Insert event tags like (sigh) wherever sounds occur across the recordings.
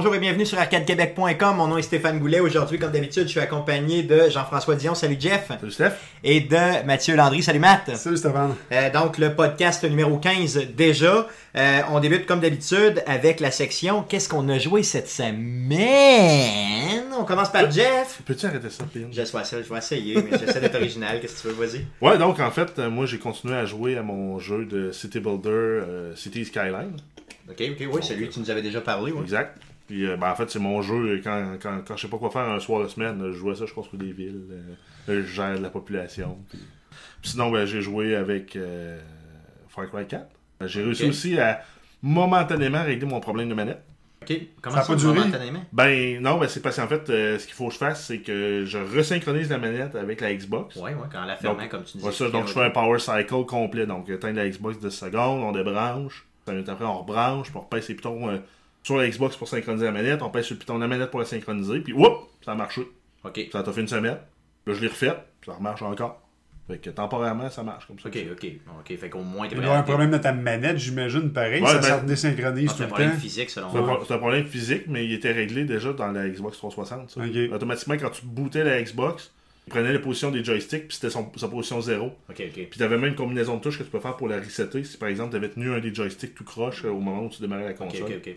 Bonjour et bienvenue sur arcadequebec.com. Mon nom est Stéphane Goulet. Aujourd'hui, comme d'habitude, je suis accompagné de Jean-François Dion. Salut Jeff. Salut Steph. Et de Mathieu Landry. Salut Matt. Salut Stéphane. Euh, donc, le podcast numéro 15 déjà. Euh, on débute comme d'habitude avec la section Qu'est-ce qu'on a joué cette semaine On commence par Jeff. Peux-tu arrêter ça, Pin? Je vais, essayer, je vais essayer, mais j'essaie d'être original. Qu'est-ce que tu veux, vas-y. Ouais, donc en fait, euh, moi j'ai continué à jouer à mon jeu de City Builder euh, City Skyline. Ok, ok, oui, celui que tu nous avais déjà parlé. Ouais. Exact. Puis euh, ben, en fait, c'est mon jeu. Quand, quand, quand je sais pas quoi faire un soir de semaine, je jouais ça, je construis des villes, euh, je gère la population. Puis, puis sinon, ben, j'ai joué avec euh, Far Cry 4. J'ai réussi aussi à momentanément régler mon problème de manette. Ok, comment Ça a ça, pas duré? momentanément? Ben non, ben, c'est parce qu'en fait, euh, ce qu'il faut que je fasse, c'est que je resynchronise la manette avec la Xbox. Ouais, ouais, quand la fermant, comme tu disais. Ouais, ça, donc je fais un power cycle complet. Donc, éteindre la Xbox 10 secondes, on débranche. 5 minutes après, on rebranche, puis on repèse les pitons euh, sur la Xbox pour synchroniser la manette. On pèse sur le piton de la manette pour la synchroniser, puis whoop, ça a marché. Ok, Ça t'a fait une semaine. Là, je l'ai refait, puis ça remarche encore. Fait que temporairement, ça marche comme ça. ok, ok. Ok, fait qu'au moins, Il y avoir un problème dans ta manette, j'imagine, pareil. Ouais, ça ben- se désynchronise Ah, tout C'est un le problème temps. physique, selon C'est un, moi. c'est un problème physique, mais il était réglé déjà dans la Xbox 360. ça. Ok. Automatiquement, quand tu bootais la Xbox, il prenait la position des joysticks, puis c'était son- sa position 0. Ok, ok. Puis t'avais même une combinaison de touches que tu peux faire pour la resetter si par exemple t'avais tenu un des joysticks tout croche euh, au moment où tu démarrais la Ok, console. ok, ok.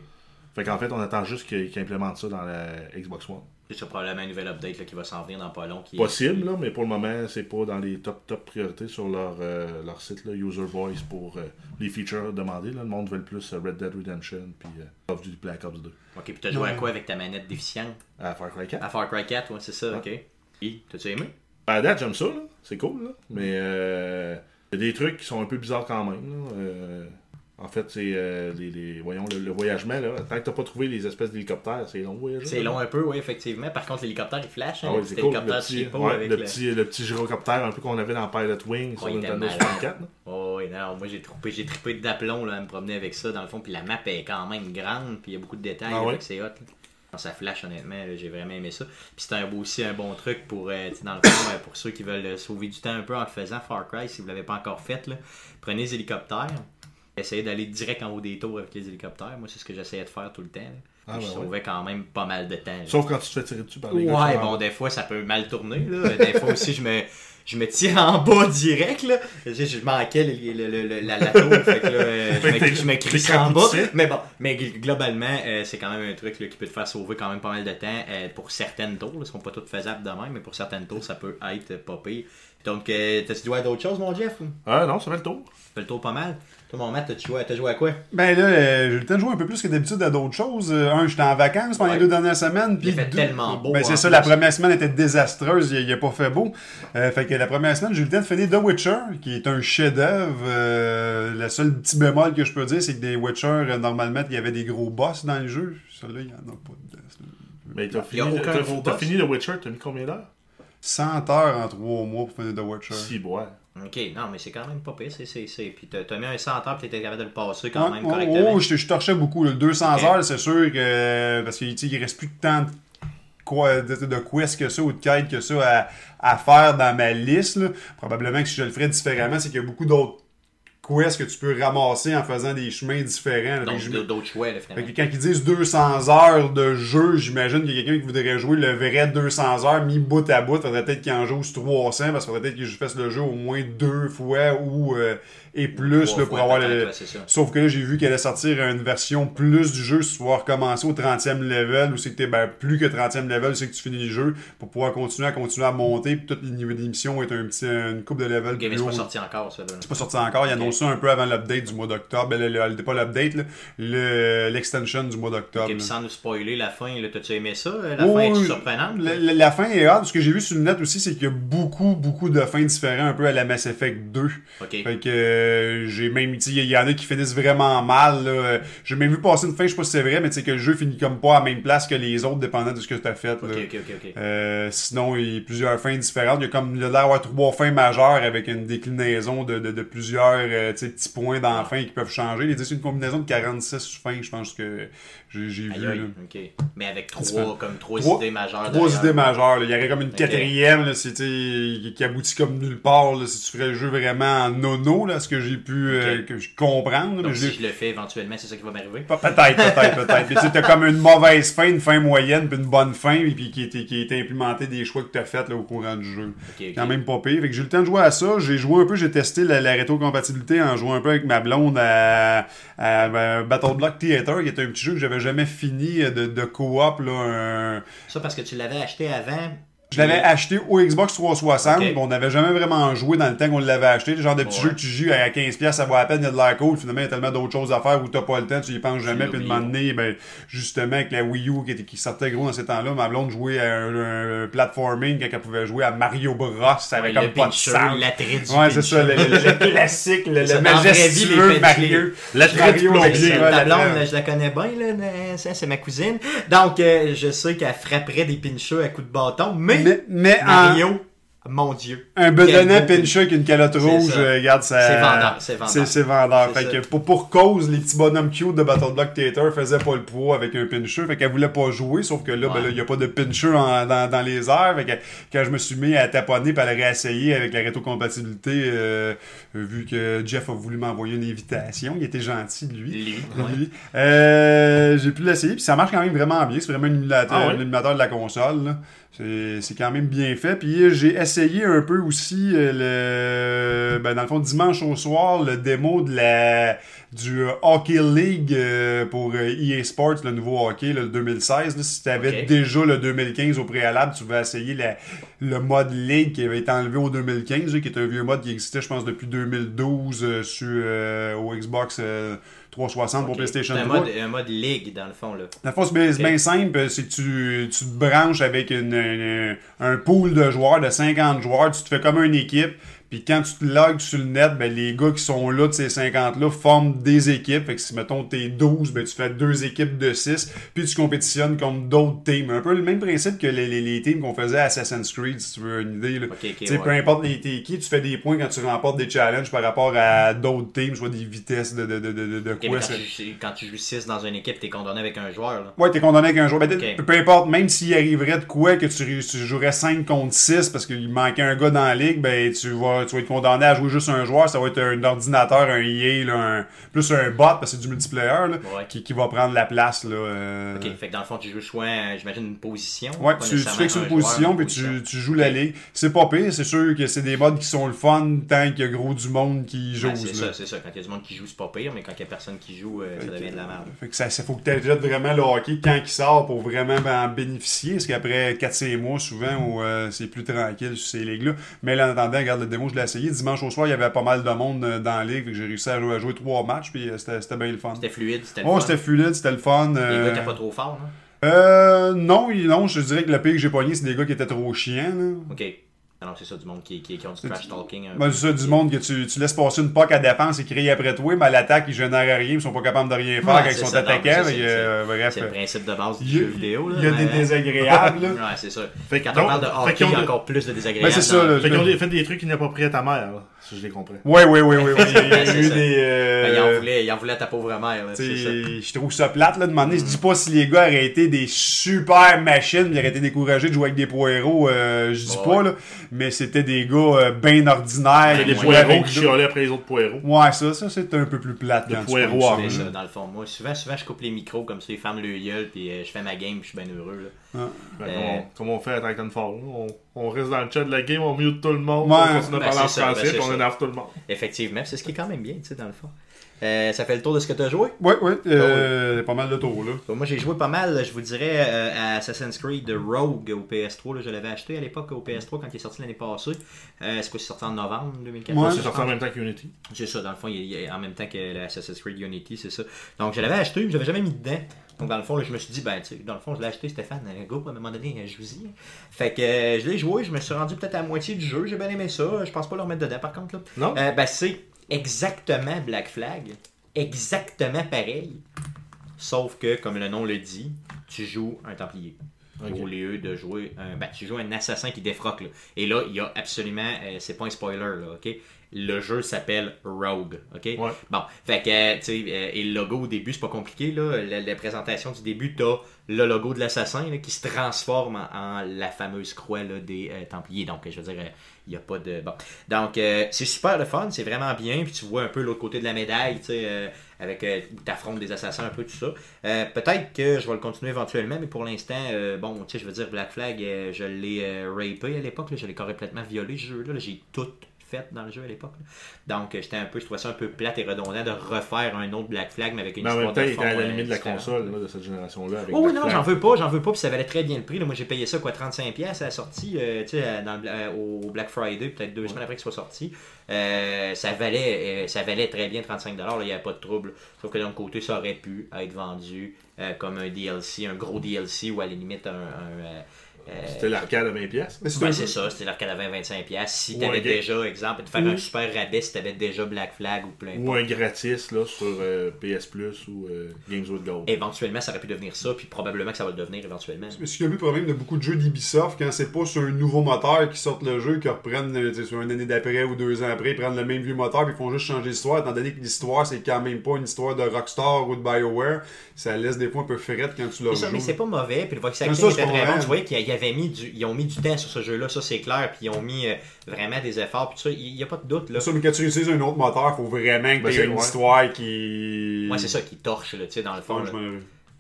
Fait qu'en fait, on attend juste qu'il qu'il implémente ça dans la Xbox One. C'est probablement un nouvel update là, qui va s'en venir dans pas long. Qui Possible, là, mais pour le moment, c'est pas dans les top top priorités sur leur, euh, leur site, là, User Voice, pour euh, les features demandés. Là. Le monde veut le plus euh, Red Dead Redemption puis euh, Call of Duty Black Ops 2. Ok, puis t'as joué à quoi avec ta manette déficiente? À Far Cry 4. À Far Cry 4, ouais, c'est ça, ok. Et t'as-tu aimé? À date, j'aime ça, là. c'est cool, là. mais euh, il y a des trucs qui sont un peu bizarres quand même. là. En fait, c'est euh, les, les- voyons, le, le voyagement. Là. Tant que t'as pas trouvé les espèces d'hélicoptères, c'est long voyager. C'est long un peu, oui, effectivement. Par contre, l'hélicoptère, il flash. Hein, Ah le petit c'est cool. Le petit, cheapo ouais, avec le, le- petit, le petit gyrocoptère un peu qu'on avait dans Pilot Wing sur Nintendo était 64. là. Oh, oui, non, moi j'ai trippé, j'ai trippé d'aplomb à me promener avec ça dans le fond, puis la map est quand même grande, puis il y a beaucoup de détails, Ah ouais? c'est hot. ça flash honnêtement, j'ai vraiment aimé ça. Puis c'est un, aussi un bon truc pour, euh, dans le fond, euh, pour ceux qui veulent euh, sauver du temps un peu en le faisant Far Cry, si vous l'avez pas encore fait, là, prenez les hélicoptères, essayez d'aller direct en haut des tours avec les hélicoptères. Moi c'est ce que j'essayais de faire tout le temps. Ah, je ben ouais. sauvais quand même pas mal de temps. là. Sauf quand tu te fais tirer dessus par les gars. Ouais, bon, des fois, ça peut mal tourner. Là. Des fois aussi, je me, je me tire en (laughs) bas direct. Là. Je, je manquais le- le- le- le- la, la tour. fait que là, euh, je, Fait me, je me t'es crisse en bas. Mais bon, mais gl- globalement, euh, c'est quand même un truc là, qui peut te faire sauver quand même pas mal de temps euh, pour certaines tours. Là. Elles sont pas toutes faisables de même, mais pour certaines tours, ça peut être pas pire. Donc, euh, t'as-tu joué à d'autres choses, mon Jeff? Ah non, ça fait le tour. Tu fais le tour pas mal. Toi, mon Matt, t'as joué, à- t'as joué à quoi? Ben là, euh, j'ai le temps de jouer un peu plus que d'habitude à d'autres choses. Euh, un, j'étais en vacances pendant Ouais. les deux dernières semaines. Il fait deux- tellement beau, Ben en c'est ça, plus. la première semaine était désastreuse, il, il a pas fait beau. Euh, fait que la première semaine, j'ai eu le temps de finir The Witcher, qui est un chef-d'œuvre. Euh, le seul petit bémol que je peux dire, c'est que des Witcher, euh, normalement, il y avait des gros boss dans le jeu. Celui-là, il y en a pas dedans. Mais t'as Il y a fini, boss. fini le Witcher, t'as mis combien d'heures? 100 heures en 3 mois pour finir The Witcher. Si, ouais. Ok, non, mais c'est quand même pas pire. C'est, c'est, c'est. Puis t'as, mis un centre, puis t'étais capable de le passer quand même oh, correctement. oh, je, je torchais beaucoup. là. 200 Ok. heures, c'est sûr que. Parce qu'il reste plus de temps de, quoi, de, de quest que ça ou de quête que ça à, à faire dans ma liste. là. Probablement que si je le ferais différemment, c'est qu'il y a beaucoup d'autres quests que tu peux ramasser en faisant des chemins différents. Donc, je- d'autres choix, là, fait finalement. que quand ils disent 200 heures de jeu, j'imagine qu'il y a quelqu'un qui voudrait jouer le vrai 200 heures mis bout à bout. Faudrait peut-être qu'il en joue sur 300 parce qu'il faudrait peut-être que je fasse le jeu au moins deux fois ou euh, et plus là, pour avoir le. Sauf que là, j'ai vu qu'elle allait sortir une version plus du jeu si tu vas recommencer au 30e level ou c'est que t'es ben, plus que 30e level, c'est que tu finis le jeu pour pouvoir continuer à continuer à monter. Puis tout le niveau d'émission est un petit, une coupe de level mais c'est haut. pas sorti encore, ça. C'est pas sorti encore, il Ok. annonce ça un peu avant l'update du mois d'octobre. Ben, le, le- pas l'update, le- l'extension du mois d'octobre. Ok, puis là. sans nous spoiler la fin, t'as-tu aimé ça? La Oh, fin est surprenante? La, la- la fin est hard. Ce que j'ai vu sur le net aussi, c'est qu'il y a beaucoup, beaucoup de fins différentes un peu à la Mass Effect 2. Ok. Fait que euh, j'ai même, il y en a qui finissent vraiment mal. J'ai même vu passer une fin, je sais pas si c'est vrai, mais tu sais que le jeu finit comme pas à la même place que les autres, dépendant de ce que tu as fait. là. Ok, ok, ok, ok. Euh, sinon, il y a plusieurs fins différentes. Il y a comme il y a l'air trois fins majeures avec une déclinaison de, de, de plusieurs euh, petits points dans la fin qui peuvent changer. Les 10, c'est une combinaison de 46 fins, je pense que j'ai vu. là. Mais avec Tu trois, comme trois, Trois- idées majeures. Trois idées majeures. là. Il y aurait comme une quatrième là, tu qui, aboutit comme nulle part. Là, si tu ferais le jeu vraiment en nono, là, ce que j'ai pu euh, Ok. que je comprendre. Donc mais si je le fais éventuellement, c'est ça qui va m'arriver? Pe- Peut-être, peut-être, peut-être. Mais tu t'as comme une mauvaise fin, une fin moyenne, puis une bonne fin, et puis qui était, qui était implémenté des choix que t'as fait là, au courant du jeu. Quand même pas pire. Fait que j'ai eu le temps de jouer à ça. J'ai joué un peu, j'ai testé la, la rétrocompatibilité en jouant un peu avec ma blonde à, à, euh, Battle Block Theater, qui est un petit jeu que j'avais jamais fini de, co-op. Là, un- Ça parce que tu l'avais acheté avant. Je l'avais acheté au Xbox 360, Ok. puis on n'avait jamais vraiment joué dans le temps qu'on l'avait acheté. Le genre de petit Ouais. jeu que tu joues à 15$, ça vaut à peine, il y a de l'air cool. Finalement, il y a tellement d'autres choses à faire où t'as pas le temps, tu y penses jamais. Puis de moment donné, ben, justement, avec la Wii U qui, était- qui sortait gros dans ces temps-là, ma blonde jouait à un, un platforming quand elle pouvait jouer à Mario Bros. Ça avait Ouais, comme le pas de pincher, sens. l'attrait du Ouais, c'est ça, le, le- le classique, le, le vie, majestueux Mario. L'attrait du plombier. Ta blonde, je la connais bien, là, c'est ma cousine. Donc, euh, je sais qu'elle frapperait des pinchers à coups de bâton, mais, Mais, mais en, Mario, mon Dieu. Un Quel bedonnant beau pincher avec une calotte rouge, ça. euh, regarde, ça. C'est vendeur, c'est vendeur. C'est, c'est vendeur. C'est Fait ça. que pour, pour cause, les petits bonhommes cute de Battle Block Theater faisaient pas le poids avec un pincher. Fait qu'elle voulait pas jouer, sauf que là, ben là, il y a pas de pincher en- dans, dans les airs. Fait que quand je me suis mis à taponner puis à le réessayer avec la rétrocompatibilité, euh, vu que Jeff a voulu m'envoyer une invitation, il était gentil, lui. Lui, ouais. Lui. Euh, j'ai pu l'essayer, puis ça marche quand même vraiment bien. C'est vraiment un émulateur, Ah ouais? un émulateur de la console. là. C'est c'est quand même bien fait. Puis euh, j'ai essayé un peu aussi euh, le ben, dans le fond dimanche au soir le démo de la du euh, Hockey League pour EA Sports, le nouveau hockey, le 2016. là. si tu avais déjà le 2015 au préalable, tu vas essayer la- le mode League qui avait été enlevé au 2015, là, qui est un vieux mode qui existait, je pense, depuis 2012 euh, sur, euh, au Xbox euh, 360 pour. PlayStation C'est un 3. mode, un mode ligue, dans le fond, là. Fois, c'est bien, c'est bien simple. C'est que tu, tu te branches avec une, une- un pool de joueurs, de 50 joueurs. Tu te fais comme une équipe. Puis quand tu te logs sur le net, ben, les gars qui sont là de ces 50-là forment des équipes. Fait que si, mettons, t'es 12, ben, tu fais deux équipes de 6. Puis tu compétitionnes contre d'autres teams. Un peu le même principe que les, les, les teams qu'on faisait à Assassin's Creed, si tu veux une idée. Là. Ok, ok, Tu sais, Peu importe les t'es qui, tu fais des points quand tu remportes des challenges par rapport à d'autres teams, soit des vitesses de, de, de, de, de quoi. quand, tu, quand tu joues 6 dans une équipe, t'es condamné avec un joueur, là. Ouais, t'es condamné avec un joueur. Ben, peu importe, même s'il arriverait de quoi que tu, tu jouerais 5 contre 6 parce qu'il manquait un gars dans la ligue, ben tu vas, tu vas être condamné à jouer juste un joueur. Ça va être un ordinateur, un EA, là, un, plus un bot parce que c'est du multiplayer là, Ouais. qui, qui va prendre la place. Là, euh. Ok, fait que dans le fond, tu joues soit, euh, j'imagine, une position. Ouais, tu, tu un une position, puis tu, tu joues la ligue. C'est pas pire, c'est sûr que c'est des modes qui sont le fun tant qu'il y a gros du monde qui joue. Ouais, c'est ça, c'est ça. Quand il y a du monde qui joue, c'est pas pire, mais quand il y a personne qui joue, euh, ça devient de la merde. Fait que ça, ça faut que tu achètes vraiment le hockey quand il sort pour vraiment en bénéficier. Parce qu'après 4-5 mois, souvent, où, euh, c'est plus tranquille sur ces ligues-là. Mais là, en attendant, regarde le démo, je l'ai essayé. Dimanche au soir, il y avait pas mal de monde euh, dans la ligue. J'ai réussi à jouer, à jouer trois matchs. Puis euh, c'était bien le fun. C'était fluide, c'était le Oh, fun. c'était fluide, c'était le fun. Les euh, gars pas trop forts, là. euh, non, non, je dirais que le pire que j'ai pogné, c'est des gars qui étaient trop chiants. Là. Ok. Non, c'est ça, du monde qui, qui, qui ont du trash talking. un Ben, c'est ça, du monde que tu, tu laisses passer une POC à défense et crier après toi, mais à l'attaque, ils génèrent rien, ils sont pas capables de rien faire Ouais, quand ils sont ça, c'est- euh, C'est le euh, principe de base du jeu vidéo, là. il y a des mais- désagréables. là. (laughs) Ouais, c'est ça. Fait que Quand on parle de fait hockey, il y a encore plus de désagréables. Ben, c'est ça, là. Fait qu'ils ont des- fait des trucs inappropriés à ta mère, là, si je les comprends. Oui, oui, oui, oui. oui. Il y a Ben, (laughs) eu ça. des. Ben, il, en Euh, voulait, il en voulait à ta pauvre mère, là, t'sais, je trouve ça plate là, de demander. Je dis pas si les gars auraient été des super machines, ils auraient été découragés de jouer avec des poireaux, euh, je dis pas là, mais c'était des gars euh, bien ordinaires. Il y a ils des poireaux qui chialaient après les autres poireaux. Ouais, ça, ça c'est un peu plus plate De quand tu poireaux penses à ça, C'est là. ça, dans le fond. Moi, souvent, souvent, je coupe les micros comme ça, les ferment le gueule, puis euh, je fais ma game, puis je suis bien heureux, là. Fait Euh. qu'on- Comme on fait à Titanfall. On, on reste dans le chat de la game, on mute tout le monde, Ouais. on continue à Ben, parler en ça, français, ben, on énerve tout le monde. Effectivement, c'est ce qui est quand même bien, tu sais, dans le fond. Euh, ça fait le tour de ce que tu as joué? Ouais, ouais, euh, pas mal de tours là. Donc, moi, j'ai joué pas mal, je vous dirais, euh, à Assassin's Creed Rogue au PS3. là. je l'avais acheté à l'époque au PS3 quand il est sorti l'année passée. Euh, c'est quoi, c'est sorti en novembre 2014? Ouais. C'est sorti en même temps qu'Unity. C'est ça, dans le fond, il y a- en même temps que l'Assassin's Creed Unity, c'est ça. Donc, je l'avais acheté, mais je l'avais jamais mis dedans. Donc, dans le fond, là, je me suis dit, ben, tu sais, dans le fond, je l'ai acheté, Stéphane, un go, à un moment donné, euh, je vous y. Fait que euh, je l'ai joué, je me suis rendu peut-être à la moitié du jeu, j'ai bien aimé ça. Je pense pas le remettre dedans, par contre. Là. Non? Euh, ben, c'est exactement Black Flag. Exactement pareil. Sauf que, comme le nom le dit, tu joues un Templier. Au lieu de jouer un. Ben, tu joues un assassin qui défroque. Là. Et là, il y a absolument. euh, c'est pas un spoiler, là, ok? Le jeu s'appelle Rogue, ok? Ouais. Bon, fait que, tu sais, euh, et le logo au début, c'est pas compliqué, là. La, la présentation du début, t'as le logo de l'assassin, qui se transforme en, en la fameuse croix, là, des euh, Templiers. Donc, je veux dire, il n'y a pas de... Bon. Donc, euh, c'est super le fun, c'est vraiment bien, puis tu vois un peu l'autre côté de la médaille, tu sais, euh, avec, euh, où t'affrontes des assassins, un peu tout ça. Euh, peut-être que je vais le continuer éventuellement, mais pour l'instant, euh, bon, tu sais, je veux dire, Black Flag, euh, je l'ai euh, rapé à l'époque, je l'ai complètement violé, ce jeu-là, là. j'ai tout dans le jeu à l'époque. Donc, euh, j'étais un peu, je trouvais ça un peu plate et redondant de refaire un autre Black Flag, mais avec une Mais en histoire même temps, de il était à la euh, limite de la différente. console là, de cette génération-là. Oh oui, Black non, j'en veux pas, j'en veux pas, puis ça valait très bien le prix. là. Moi, j'ai payé ça, quoi, 35$ à la sortie, euh, tu sais, euh, au Black Friday, peut-être deux semaines après qu'il soit sorti. Euh, ça, valait, euh, ça valait très bien 35$, là, il n'y avait pas de trouble. Sauf que d'un côté, ça aurait pu être vendu euh, comme un DLC, un gros DLC, ou à la limite un... un, euh, euh, C'était l'arcade à 20$. pièces. Mais c'est ben, ça, c'était l'arcade à 20-25$. piastres. Si Ou tu avais un game. déjà, exemple, de faire un super rabais si tu avais déjà Black Flag ou plein Ou un gratis là, sur euh, PS Plus ou euh, Games with Gold. Éventuellement, ça aurait pu devenir ça, puis probablement que ça va le devenir éventuellement. Mais ce qui est un peu le problème de beaucoup de jeux d'Ubisoft, quand c'est pas sur un nouveau moteur qui sortent le jeu, qu'ils reprennent euh, tu sais, sur une année d'après ou deux ans après, ils prennent le même vieux moteur puis ils font juste changer l'histoire, étant donné que l'histoire c'est quand même pas une histoire de Rockstar ou de BioWare, ça laisse des fois un peu frette quand tu le ça, mais joues. c'est pas mauvais. Puis le acting ça, était très pas bon. vrai. Tu voyais avaient mis du, ils ont mis du temps sur ce jeu-là, ça c'est clair. Puis ils ont mis euh, vraiment des efforts. Puis ça, il n'y a pas de doute là. Ça, mais quand tu utilises un autre moteur, faut vraiment que Ben, tu c'est- une ouais. histoire qui. Moi, c'est ça qui torche, là, tu sais, dans le fond. là.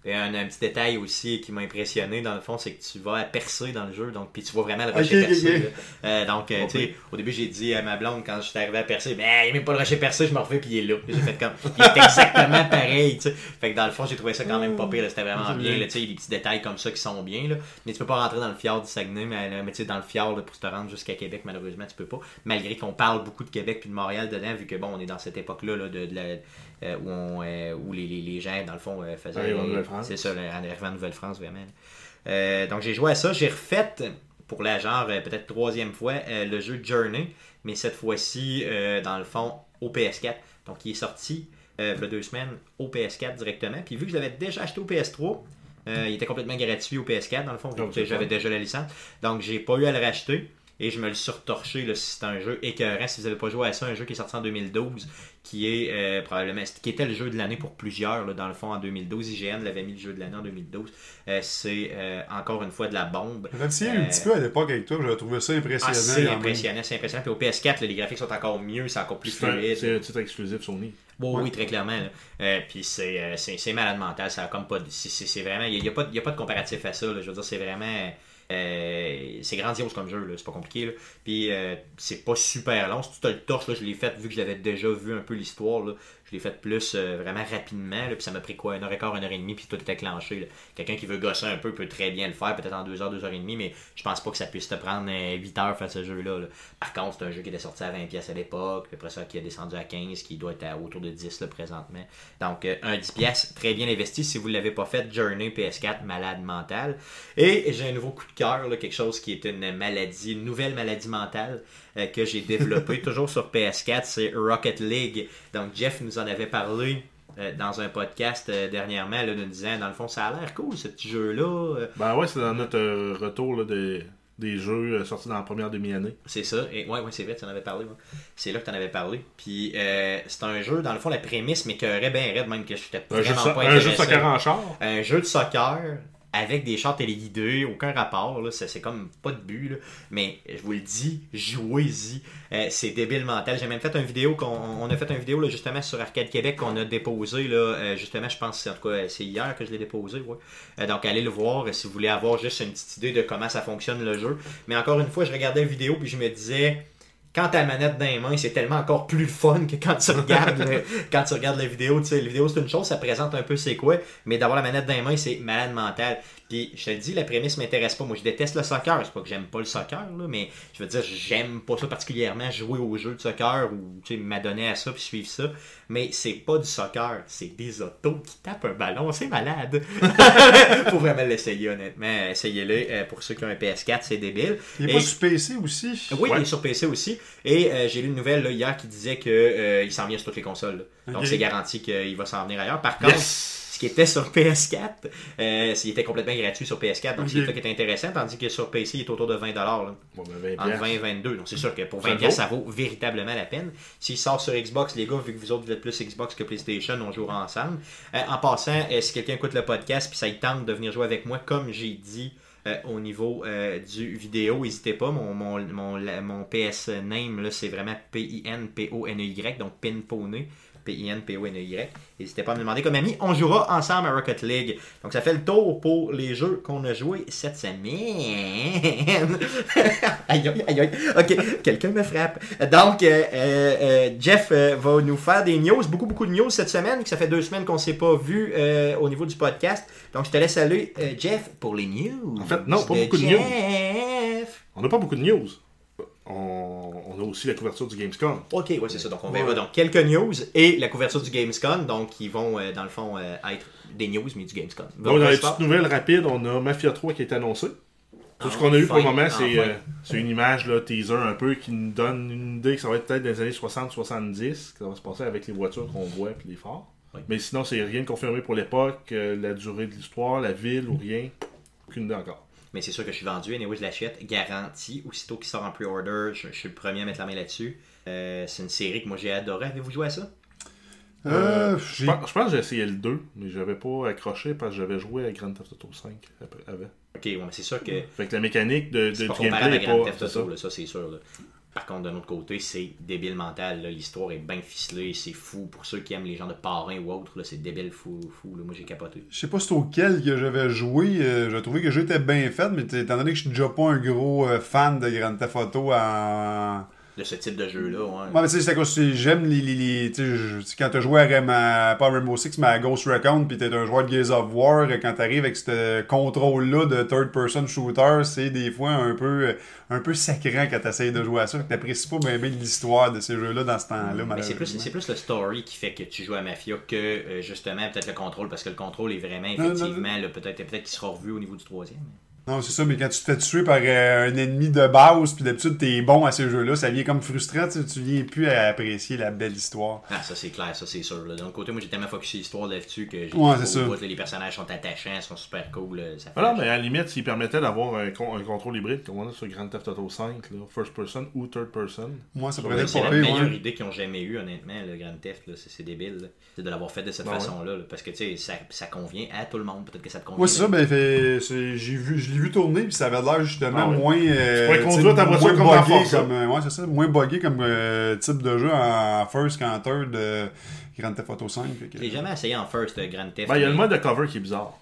Et un, un petit détail aussi qui m'a impressionné, dans le fond, c'est que tu vas à percer dans le jeu, donc puis tu vois vraiment le rocher ok, percé. ok. là. Euh, donc, euh, tu sais, au début, j'ai dit à ma blonde quand j'étais arrivé à percer, mais il n'y a même pas le rocher percé, je me refais, puis il est là. J'ai fait comme, il est exactement pareil, tu sais. Fait que dans le fond, j'ai trouvé ça quand même pas pire, c'était vraiment bien, là, tu sais, il y a des petits détails comme ça qui sont bien, là. Mais tu peux pas rentrer dans le fjord du Saguenay, mais, mais tu sais, dans le fjord, là, pour te rendre jusqu'à Québec, malheureusement, tu peux pas. Malgré qu'on parle beaucoup de Québec puis de Montréal dedans, vu que bon, on est dans cette époque-là, là, de, de la- euh, où, on, euh, où les, les, les gens, dans le fond, euh, faisaient. Arrivent en Nouvelle-France. C'est ça, en arrivant en Nouvelle-France, vraiment. Donc j'ai joué à ça. J'ai refait, pour la genre, peut-être troisième fois, le jeu Journey, mais cette fois-ci, dans le fond, au PS4. Donc il est sorti, il y a deux semaines, au PS4 directement. Puis vu que je l'avais déjà acheté au PS3, euh, il était complètement gratuit au PS4, dans le fond, j'avais déjà la licence. Donc j'ai pas eu à le racheter. Et je me le suis retorché, là, si c'est un jeu écœurant. Si vous n'avez pas joué à ça, un jeu qui est sorti en 2012, qui est euh, probablement, qui était le jeu de l'année pour plusieurs, là, dans le fond, en 2012. IGN l'avait mis le jeu de l'année en 2012. Euh, c'est euh, encore une fois de la bombe. J'avais essayé un Euh, petit peu à l'époque avec toi, j'avais trouvé ça impressionnant. Ah, c'est quand même. impressionnant, c'est impressionnant. Puis au PS4, là, les graphiques sont encore mieux, c'est encore plus C'est fluide. c'est un titre exclusif Sony. Oui, oui, très clairement. là. Euh, puis c'est, euh, c'est, c'est malade mental. Ça a comme pas de- c'est, c'est- c'est vraiment. Il n'y a, pas de- y a pas de comparatif à ça. là. Je veux dire, c'est vraiment. Euh, c'est grandiose comme jeu, c'est pas compliqué. Puis euh, c'est pas super long. Si tu te le torches, là, je l'ai fait vu que je l'avais déjà vu un peu l'histoire. L'ai fait plus euh, vraiment rapidement. Là, puis ça m'a pris quoi, une heure et quart, une heure et demie, puis tout est enclenché. là. Quelqu'un qui veut gosser un peu peut très bien le faire, peut-être en deux heures, deux heures et demie, mais je pense pas que ça puisse te prendre euh, 8 heures faire ce jeu-là. là. Par contre, c'est un jeu qui était sorti à 20$ pièces à l'époque, après ça qui a descendu à 15, qui doit être à autour de 10 là, présentement. Donc euh, un 10$ pièces très bien investi si vous l'avez pas fait. Journey PS4, malade mental. Et j'ai un nouveau coup de cœur, quelque chose qui est une maladie, une nouvelle maladie mentale que j'ai développée (laughs) toujours sur PS4, c'est Rocket League. Donc Jeff nous en avait parlé. euh, dans un podcast euh, dernièrement, là, nous disant dans le fond, ça a l'air cool ce petit jeu-là. Euh, Ben ouais, c'est dans notre euh, retour là, des, des jeux euh, sortis dans la première demi-année. C'est ça. Et ouais, ouais, c'est vrai, tu en avais parlé. ouais. C'est là que tu en avais parlé. Puis euh, c'est un jeu, dans le fond, la prémisse m'écœurait bien raide, même que je n'étais Un jeu, vraiment pas un jeu de intéressé. soccer en char. Un jeu de soccer avec des chars téléguidés, aucun rapport, là, c'est comme pas de but, là. mais je vous le dis, jouez-y, Euh, c'est débile mental. J'ai même fait une vidéo, qu'on on a fait une vidéo là, justement sur Arcade Québec qu'on a déposé, là, euh, justement, je pense, en tout cas, c'est hier que je l'ai déposé, ouais. Euh, donc allez le voir si vous voulez avoir juste une petite idée de comment ça fonctionne le jeu. Mais encore une fois, je regardais la vidéo puis je me disais, quand t'as la manette dans les mains, c'est tellement encore plus fun que quand tu (laughs) regardes le- quand tu regardes la vidéo. Tu sais, la vidéo c'est une chose, ça présente un peu c'est quoi, mais d'avoir la manette dans les mains, c'est malade mental. Puis je te le dis, la prémisse m'intéresse pas. Moi, je déteste le soccer. C'est pas que j'aime pas le soccer, là, mais je veux dire, j'aime pas ça particulièrement jouer aux jeux de soccer ou tu sais, m'adonner à ça puis suivre ça. Mais c'est pas du soccer, c'est des autos qui tapent un ballon. C'est malade. (laughs) Faut vraiment l'essayer, honnêtement. Essayez-le. Euh, pour ceux qui ont un PS4, c'est débile. Il est Et- pas sur PC aussi. oui, Ouais. il est sur PC aussi. Et euh, j'ai lu une nouvelle là, hier qui disait qu'il s'en vient sur toutes les consoles. là. Donc c'est garanti qu'il va s'en venir ailleurs. Par contre, Yes! Ce qui était sur PS4. Euh, il était complètement gratuit sur PS4, donc Ok. c'est ça qui est intéressant, tandis que sur PC, il est autour de 20$. Là. Bon, ben, 20 Entre piastres. 20 et 22. Donc c'est sûr que pour Ça 20 le piastres, vaut. ça vaut véritablement la peine. S'il sort sur Xbox, les gars, vu que vous autres vous êtes plus Xbox que PlayStation, on jouera ensemble. Euh, en passant, euh, si quelqu'un écoute le podcast puis ça y tente de venir jouer avec moi, comme j'ai dit euh, au niveau euh, du vidéo, n'hésitez pas. Mon, mon, mon, la- mon PS name, là, c'est vraiment P-I-N-P-O-N-E-Y, donc Pinponé. P-I-N-P-O-N-E-Y. N'hésitez pas à me demander comme ami. On jouera ensemble à Rocket League. Donc ça fait le tour pour les jeux qu'on a joués cette semaine. (laughs) aïe aïe aïe aïe. Ok, quelqu'un me frappe. Donc, euh, euh, euh, Jeff va nous faire des news, beaucoup beaucoup de news cette semaine, que ça fait deux semaines qu'on ne s'est pas vu euh, au niveau du podcast. Donc je te laisse aller, Jeff, pour les news. En fait, non, pas beaucoup de Jeff. On n'a pas beaucoup de news. On, on a aussi la couverture du Gamescom. Ok, ouais, c'est ça. Donc, on verra Ouais. donc quelques news et la couverture du Gamescom, donc qui vont, euh, dans le fond, euh, être des news, mais du Gamescom. Donc, dans les petites nouvelles rapides, on a Mafia 3 qui est annoncé. Tout ce Ah, qu'on a eu pour le moment, c'est enfin. euh, c'est une image, là, teaser un peu, qui nous donne une idée que ça va être peut-être des années 60-70, que ça va se passer avec les voitures qu'on voit et les phares. Oui. Mais sinon, c'est rien de confirmé pour l'époque, euh, la durée de l'histoire, la ville ou rien. Aucune idée encore. Mais c'est sûr que je suis vendu. Anyway, je l'achète. Garantie. Aussitôt qu'il sort en pre-order, je, je suis le premier à mettre la main là-dessus. Euh, c'est une série que moi j'ai adoré. Avez-vous joué à ça? Euh, Je pense, je pense que j'ai essayé le 2, mais j'avais pas accroché parce que j'avais joué à Grand Theft Auto 5 après- avant. Ok, ouais, mais c'est sûr que Fait que la mécanique de, de, c'est pas du comparable gameplay à Grand pas. Theft Auto, ça. c'est sûr. là. Par contre, d'un autre côté, c'est débile mental. L'histoire est bien ficelée, c'est fou. Pour ceux qui aiment les gens de parrain ou autres, là, c'est débile fou. fou là. Moi j'ai capoté. Je sais pas c'est auquel que j'avais joué. euh, j'ai trouvé que était bien fait, mais étant donné que je suis déjà pas un gros euh, fan de Grand Theft en. De ce type de jeu-là, ouais. Ouais, mais tu sais, j'aime les. les, les- tu tu quand t'as joué à, à- pas à Rainbow Six, mais à Ghost Recon, pis t'es un joueur de Gears of War, quand t'arrives avec ce contrôle-là de third-person shooter, c'est des fois un peu, un peu sacrant quand t'essayes de jouer à ça. Que t'apprécies pas bien, bien l'histoire de ces jeux-là dans ce temps-là, Mais c'est plus, plus le story qui fait que tu joues à Mafia que euh, justement peut-être le contrôle, parce que le contrôle est vraiment effectivement, peut-être peut qu'il sera revu au niveau du troisième. Non, c'est ça, mais quand tu te fais tuer par euh, un ennemi de base, puis d'habitude t'es bon à ces jeux-là, ça vient comme frustrant, tu sais, tu viens plus à apprécier la belle histoire. Ah, ça c'est clair, ça c'est sûr. là. D'un autre côté, moi j'ai tellement focusé l'histoire là-dessus que j'ai Ouais, c'est bout, là, les personnages sont attachants, ils sont super cool. là, Ça fait Voilà, mais à la limite, s'il permettait d'avoir un, con- un contrôle hybride, comme on a sur Grand Theft Auto 5, là, first person ou third person. Moi, ça pourrait être c'est la meilleure ouais. idée qu'ils ont jamais eue, honnêtement, le Grand Theft, là. c'est c'est débile. là. C'est de l'avoir fait de cette Ben ouais. façon-là, là, parce que tu sais, ça, ça convient à tout le monde. Peut-être que ça te convient. Ouais, c'est ça, ben, fait, c'est- j'ai vu, je l'ai vu tourner, puis ça avait l'air justement Ah ouais. moins. euh, Tu pourrais tu conduire ta voiture moins comme comme, euh, ouais, c'est ça, moins buggé comme euh, type de jeu en first qu'en third de Grand Theft Auto 5. fait que- Je l'ai jamais essayé en first euh, Grand Theft. Ben, il y a le mode de cover qui est bizarre.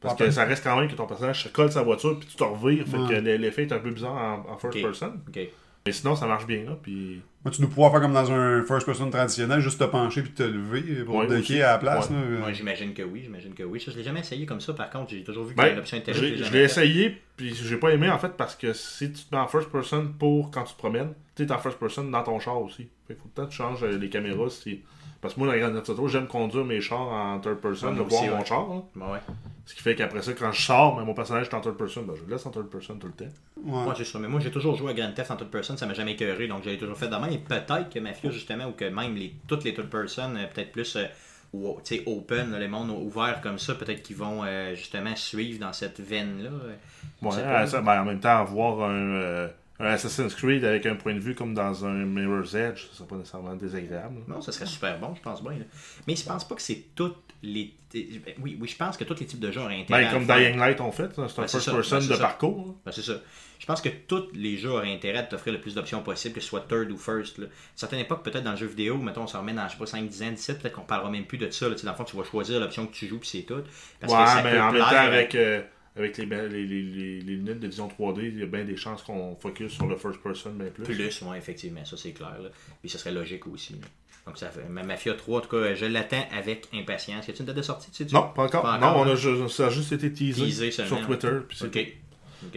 Parce Ah, que ben. ça reste quand même que ton personnage se colle sa voiture puis tu te revires. Fait Ouais. que l'effet est un peu bizarre en, en first person. Ok. Mais sinon, ça marche bien là. Puis... Moi, tu dois pouvoir faire comme dans un first person traditionnel, juste te pencher puis te lever pour Ouais, te à la place. Ouais. là. Moi, j'imagine que oui, j'imagine que oui. Ça, je l'ai jamais essayé comme ça, par contre, j'ai toujours vu y Ben, avait l'option intéressante. je l'ai essayé puis j'ai pas aimé en fait parce que si tu te mets en first person pour quand tu te promènes, tu es en first person dans ton char aussi. Fait que faut peut-être que tu changes les caméras si. Parce que moi, dans la Grand Theft Auto, j'aime conduire mes chars en third person, Ouais, de voir aussi, mon ouais. char. hein. ouais. Ce qui fait qu'après ça, quand je sors, mais mon personnage est en third person, ben, je le laisse en third person tout le temps. Ouais. Moi, c'est ça. Mais moi, j'ai toujours joué à Grand Theft en toute personne, ça m'a jamais écœuré, donc j'avais toujours fait de même. Et peut-être que Mafia, justement, ou que même les, toutes les toutes personnes, euh, peut-être plus euh, ou- tu sais, open, là, les mondes ouverts comme ça, peut-être qu'ils vont euh, justement suivre dans cette veine-là. euh. Ouais, ça, ben, en même temps, avoir un, euh, un Assassin's Creed avec un point de vue comme dans un Mirror's Edge, ça serait pas nécessairement désagréable. là. Non, ça serait super bon, je pense bien. là. Mais je pense pas que c'est toutes les. Ben, Oui, oui, je pense que tous les types de jeux auraient intérêt. Ben, à comme faire. Dying Light ont fait, c'est un Ben, first person de ça. parcours. Ben, c'est ça. Je pense que tous les jeux auraient intérêt à t'offrir le plus d'options possible, que ce soit third ou first. Là. À une certaine époque, peut-être dans le jeu vidéo, mettons, on s'en remet dans, je sais pas, 5, 10 ans, 17, peut-être qu'on parlera même plus de ça. Là. Dans le fond, tu vas choisir l'option que tu joues, puis c'est tout. Parce ouais, que ça mais peut en même temps, avec, euh, avec les, les, les, les, les lunettes de vision 3D, il y a bien des chances qu'on focus sur le first person bien plus. Plus, ouais, effectivement, ça c'est clair. Là. Puis ça serait logique aussi. là. Donc ça fait. ma Mafia 3, en tout cas, je l'attends avec impatience. Y a-t-il une date de sortie, tu sais Non, pas encore. Pas non, encore, on a, hein? ça a juste été teasé, sur Twitter. puis.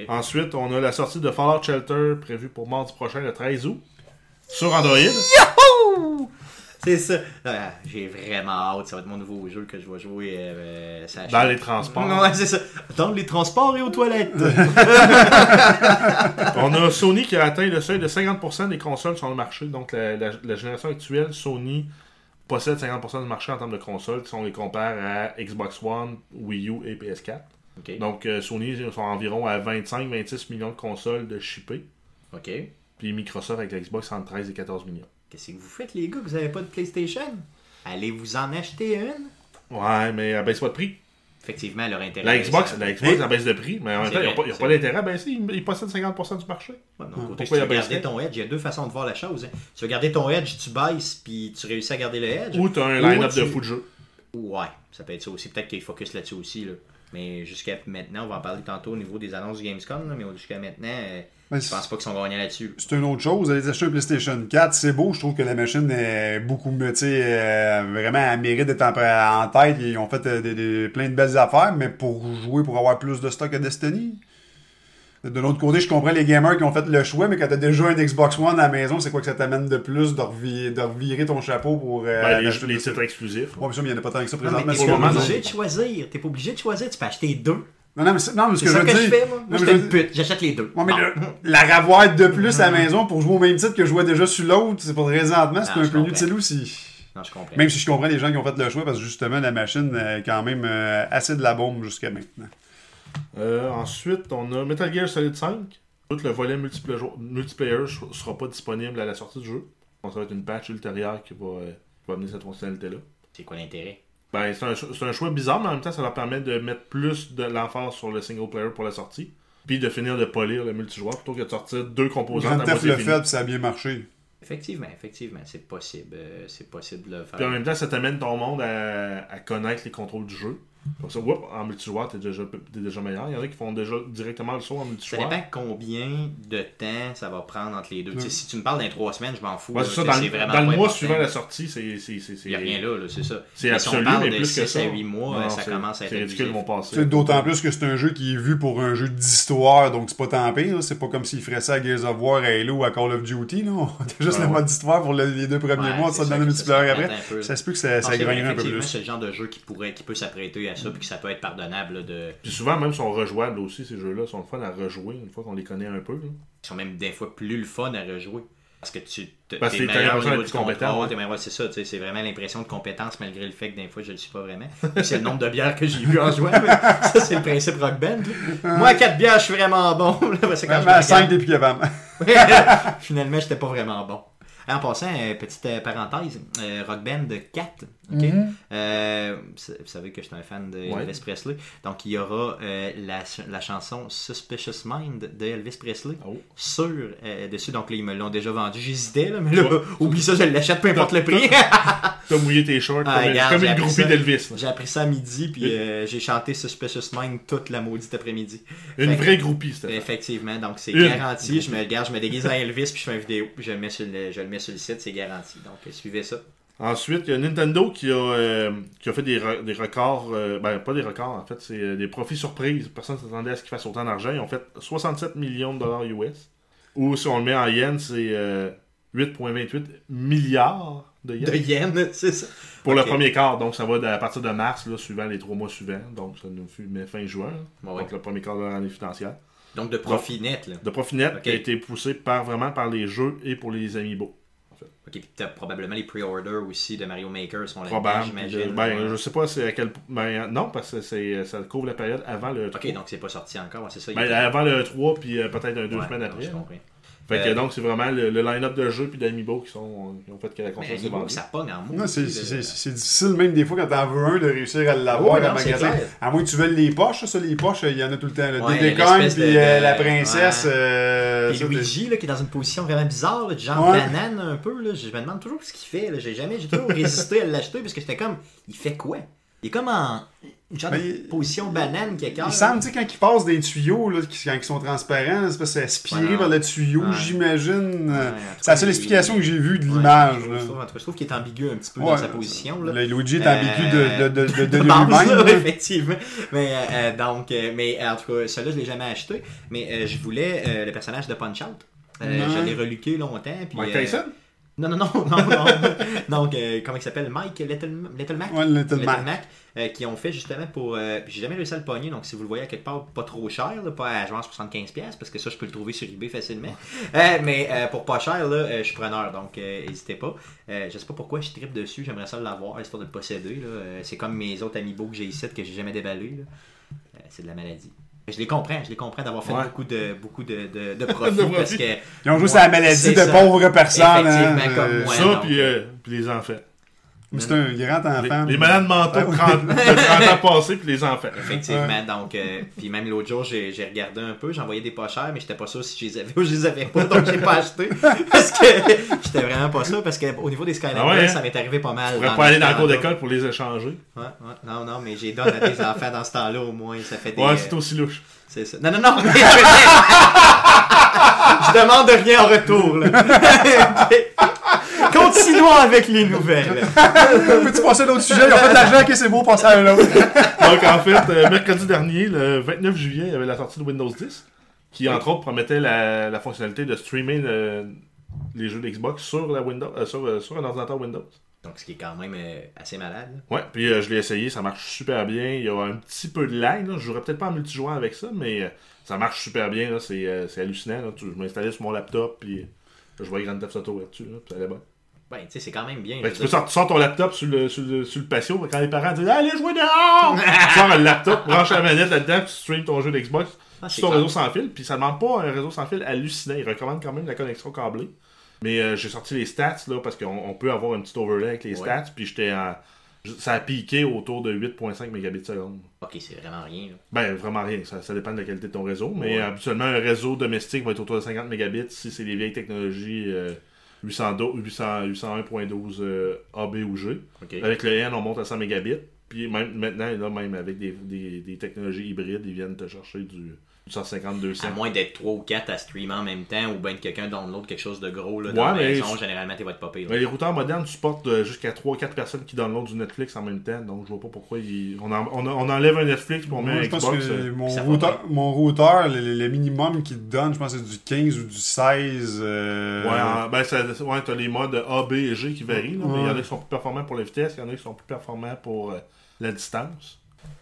Ensuite, on a la sortie de Fallout Shelter prévue pour mardi prochain, le 13 août, sur Android. Yahoo! C'est ça. Ah, J'ai vraiment hâte. Ça va être mon nouveau jeu que je vais jouer. euh, Dans les transports. C'est ça. Dans les transports et aux toilettes. (laughs) On a Sony qui a atteint le seuil de 50% des consoles sur le marché. Donc la, la- la génération actuelle, Sony possèdent 50% du marché en termes de consoles si on les compare à Xbox One, Wii U et PS4. Ok. Donc euh, Sony sont environ à 25-26 millions de consoles de shippées. Ok. Puis Microsoft avec la Xbox entre 13 et 14 millions. Qu'est-ce que vous faites, les gars, que vous avez pas de PlayStation? Allez vous en acheter une? Ouais, mais elle baisse pas de prix. Effectivement, leur intérêt. La Xbox, la Xbox elle baisse de prix, mais en même temps, ils n'ont pas, d'intérêt à baisser. Ils, possèdent 50% du marché. Ouais, côté, Pourquoi si tu veux garder ton edge, il y a deux façons de voir la chose. hein. Tu veux garder ton edge, tu baisses, puis tu réussis à garder le edge. Ou tu as un line-up tu- de fou de jeu. Ouais, ça peut être ça aussi. Peut-être qu'ils focus là-dessus aussi. Là. Mais jusqu'à maintenant, on va en parler tantôt au niveau des annonces du Gamescom, là, mais jusqu'à maintenant, euh, Mais je pense pas qu'ils sont gagnants là-dessus. C'est une autre chose. Allez acheter un PlayStation 4, c'est beau. Je trouve que la machine est beaucoup mieux. Tu sais, euh, vraiment, elle mérite d'être en, en tête. Ils ont fait euh, des, des- plein de belles affaires, mais pour jouer, pour avoir plus de stock à Destiny. De l'autre côté, je comprends les gamers qui ont fait le choix, mais quand t'as déjà un Xbox One à la maison, c'est quoi que ça t'amène de plus de, revi- de revirer ton chapeau pour. euh, Ben, les, acheter les le- titres exclusifs. Ouais, mais ça, il n'y en a pas tant que ça présentement. t'es pas obligé de choisir. T'es pas obligé de choisir. Tu peux acheter deux. Non, non, mais, c'est- non, mais ce C'est que je ça que dire. je fais, moi. Non, Moi, mais j'étais je- une pute. J'achète les deux. Ouais, mais le- la ravoir de plus à la maison pour jouer au même titre que je jouais déjà sur l'autre, c'est pour présentement, c'est Ah, un peu comprends. inutile aussi. Non, je comprends. Même si je comprends les gens qui ont fait le choix parce que justement la machine est quand même euh, assez de la bombe jusqu'à maintenant. Euh, ensuite, on a Metal Gear Solid 5. Tout le volet multiplayer, multiplayer ne sera pas disponible à la sortie du jeu. Donc, ça va être une patch ultérieure qui va, euh, qui va amener cette fonctionnalité-là. C'est quoi l'intérêt? Ben, c'est un, c'est un choix bizarre, mais en même temps, ça leur permet de mettre plus de l'emphase sur le single player pour la sortie. Puis de finir de polir le multijoueur plutôt que de sortir deux composantes Grand Theft le fait puis ça a bien marché. Effectivement, effectivement, c'est possible. euh, c'est possible de le Puis en faire. même temps, ça t'amène ton monde à, à connaître les contrôles du jeu. Comme ça, whoop, en multijoueur, t'es déjà, t'es déjà meilleur. Il y en a qui font déjà directement le saut en Ça multijoueur. dépend combien de temps ça va prendre entre les deux. Si tu me parles dans trois semaines, je m'en fous. Ouais, là, c'est ça, dans, c'est vraiment dans le mois important. suivant la sortie, c'est. c'est- c'est- Il n'y a rien là, là, c'est ça. C'est Mais si on parle mais de plus que 6 ça. à 8 mois, Non, ça c'est- commence à être C'est ridicule, d'autant plus que c'est un jeu qui est vu pour un jeu d'histoire, donc c'est pas tant pire. là. C'est pas comme s'ils feraient ça à Gears of War, à Halo ou à Call of Duty. Là. T'as juste Ouais, le mode d'histoire pour le- les deux premiers mois, ça ça donne multiplayer ça après. un. Ça se peut que ça, ça grognerait un peu plus. C'est le genre de jeu qui, pourrait, qui peut s'apprêter à ça, puis que ça peut être pardonnable. là, de... Puis souvent, même, sont rejouables aussi, ces jeux-là. Ils sont le fun à rejouer une fois qu'on les connaît un peu. là. Ils sont même des fois plus le fun à rejouer. Parce que tu t- Parce t'es que t'as meilleur au l'impression niveau d'être du plus compétent, contrôle, ouais. t'es meilleur- ouais, c'est ça, tu sais, c'est vraiment l'impression de compétence malgré le fait que des fois je le suis pas vraiment. Puis c'est le nombre de bières que j'ai bu en jouant, mais ça c'est le principe rock band. là. Moi à 4 bières je suis vraiment bon. Là, parce que quand je à me 5 regarde- depuis capable. (laughs) Finalement, j'étais pas vraiment bon. En passant, euh, petite euh, parenthèse, euh, Rock Band 4, Mhm. Euh, vous savez que je suis un fan de Ouais. Elvis Presley. Donc, il y aura euh, la, la chanson Suspicious Mind de Elvis Presley Oh. sur euh, dessus. Donc, là, ils me l'ont déjà vendu. J'hésitais, mais là, Ouais. oublie ça, je l'achète peu importe le prix. T'as (laughs) mouillé tes shorts Ah, comme, regarde, comme une groupie d'Elvis. j'ai appris ça à midi, puis j'ai chanté Suspicious Mind toute la maudite après-midi. Une Fait que- vraie groupie, c'était. Effectivement, donc c'est garanti. Je me garde, je me déguise en Elvis, puis je fais une vidéo, puis je le mets sur le, je le mets sur le site, c'est garanti. Donc, suivez ça. Ensuite, il y a Nintendo qui a, euh, qui a fait des, re- des records, euh, ben pas des records en fait, c'est euh, des profits surprises. Personne ne s'attendait à ce qu'ils fassent autant d'argent. Ils ont fait 67 millions de dollars US. Ou si on le met en yens, c'est euh, 8,28 milliards de yens. De Yen, (laughs) c'est ça. Pour le premier quart, donc ça va à partir de mars, là, suivant les trois mois suivants. Donc ça nous met fin juin, Bon, ouais. donc le premier quart de l'année financière. Donc, de profit net, là. De profit net qui a été poussé par, vraiment par les jeux et pour les amiibo. Ok, puis t'as probablement les pre-orders aussi de Mario Maker sont là Probable. j'imagine. Ben, Ouais. je sais pas c'est à quel ben, non parce que c'est ça couvre la période avant le 3. Ok, donc c'est pas sorti encore, c'est ça. Ben, avant le 3 puis euh, peut-être un deux Ouais, semaines après. je là. comprends. Fait que Euh, donc c'est vraiment le, le line-up de jeux puis d'amiibo qui sont qui ont fait que la console s'est Amiibo, vendue. ça pogne en Non, mot. c'est- c'est c'est difficile même des fois quand t'en veux un de réussir à l'avoir Oh, à non, c'est magasin. À moins que tu veuilles les poches, ça les poches, il y en a tout le temps. Le Ouais, de- puis euh, de- la princesse. ouais. euh, Et ça, Luigi, là, qui est dans une position vraiment bizarre, là, du genre Ouais. banane un peu, là, je me demande toujours ce qu'il fait. là. J'ai jamais, j'ai toujours résisté à l'acheter parce que j'étais comme, il fait quoi? Il est comme en une genre Ben, de position banane quelque Il semble, tu sais, quand ils passent des tuyaux, là, qui- quand ils sont transparents, c'est parce que aspiré par le tuyau, j'imagine. C'est la seule explication que j'ai vue de l'image. je, trouve, qu'il est ambigu un petit peu dans sa position. Là. Le Luigi est ambigu de, de, de, (laughs) lui-même. effectivement. Mais euh, euh, donc, euh, mais en tout cas, celui-là, je l'ai jamais acheté. Mais je voulais le personnage de Punch Out. Ouais. Je l'ai reluqué longtemps. Mike Tyson Non, non, non, (laughs) non, non. Donc, euh, comment il s'appelle? Mike Little, Little Mac Ouais, Little Mac. euh, qui ont fait justement pour. euh, j'ai jamais réussi à le pogner, donc si vous le voyez à quelque part, pas trop cher, là, pas à genre 75$, parce que ça, je peux le trouver sur eBay facilement. Euh, mais euh, pour pas cher, là, je suis preneur, donc n'hésitez pas. Je sais pas pourquoi je tripe dessus, j'aimerais ça l'avoir, histoire de le posséder. là. C'est comme mes autres amiibo que j'ai ici, que j'ai jamais déballé. là. C'est de la maladie. Je les comprends, je les comprends d'avoir fait Ouais. beaucoup de beaucoup de, de, de (laughs) profit De parce que Ils ont joué Ouais, sur la maladie de ça. pauvres personnes. Effectivement, hein. comme Euh, moi. ça, puis, euh, puis les enfants. C'est un grand enfant. Les, les malades mentaux de 30, de 30 ans passés, puis les enfants. Effectivement, donc, euh, puis même l'autre jour, j'ai regardé un peu, j'envoyais des pas chers, mais j'étais pas sûr si je les avais ou je les avais pas, donc j'ai pas acheté. (laughs) Parce que j'étais vraiment pas sûr, parce qu'au niveau des Skylanders, Ah ouais, hein? ça m'est arrivé pas mal. On pourrait dans pas aller dans le cours d'école pour les échanger. Ouais, ouais, non, non, mais j'ai donné à des enfants dans ce temps-là au moins, ça fait des. Ouais, c'est aussi louche. c'est ça. Non, non, non, mais je, (laughs) je demande rien en retour. là. (laughs) Continuons avec les nouvelles. Peux-tu passer à l'autre sujet? Ils ont fait de l'argent, ok, c'est beau, passer à l'autre. Donc, en fait, euh, mercredi dernier, le 29 juillet, il y avait la sortie de Windows 10, qui, entre autres, promettait la, la fonctionnalité de streamer le- les jeux d'Xbox sur, la Windows, euh, sur, euh, sur un ordinateur Windows. Donc, ce qui est quand même euh, assez malade. Ouais, puis euh, je l'ai essayé, ça marche super bien. Il y a un petit peu de lag, là. je jouerais peut-être pas en multijoueur avec ça, mais euh, ça marche super bien, là. C'est, euh, hallucinant. Là. Je m'installais sur mon laptop, puis euh, je voyais Grand Theft Auto là-dessus, là, puis ça allait bien. Ben, tu sais, c'est quand même bien. Ben, tu peux sortir sors ton laptop sur le, sur le, sur le patio, quand les parents disent Allez jouer dehors (laughs) Tu sors le laptop, branche la manette là-dedans, puis tu streams ton jeu d'Xbox Ah, sur ton clair. réseau sans fil, puis ça demande pas un réseau sans fil hallucinant. Il recommande quand même la connexion câblée. Mais euh, j'ai sorti les stats là, parce qu'on on peut avoir un petit overlay avec les Ouais. stats, puis j'étais en. Ça a piqué autour de 8.5 mégabits seconde. Ok, c'est vraiment rien. là. Ben, vraiment rien. Ça, ça dépend de la qualité de ton réseau. Mais Ouais. euh, habituellement, un réseau domestique va être autour de 50 mégabits si c'est les vieilles technologies euh, 800 800 801.12 euh, AB ou G. Avec le N, on monte à 100 mégabits. Puis même, maintenant, là, même avec des, des, des technologies hybrides, ils viennent te chercher du 150, 200. À moins d'être 3 ou 4 à streamer en même temps, ou bien que quelqu'un download quelque chose de gros là, Ouais, dans la mais maison, généralement, tu vas être pas pire. là. Mais les routeurs modernes supportent euh, jusqu'à 3-4 personnes qui downloadent du Netflix en même temps. Donc, je vois pas pourquoi ils- on, en- on, on enlève un Netflix pour on met Moi, un je pense Xbox. que euh, mon routeur, mon routeur, le, minimum qu'il te donne, je pense que c'est du 15 ou du 16. euh, Ouais, en- ben, ça, ouais, t'as les modes A, B et G qui varient, là, mais il y en a qui sont plus performants pour la vitesse, il y en a qui sont plus performants pour euh, la distance.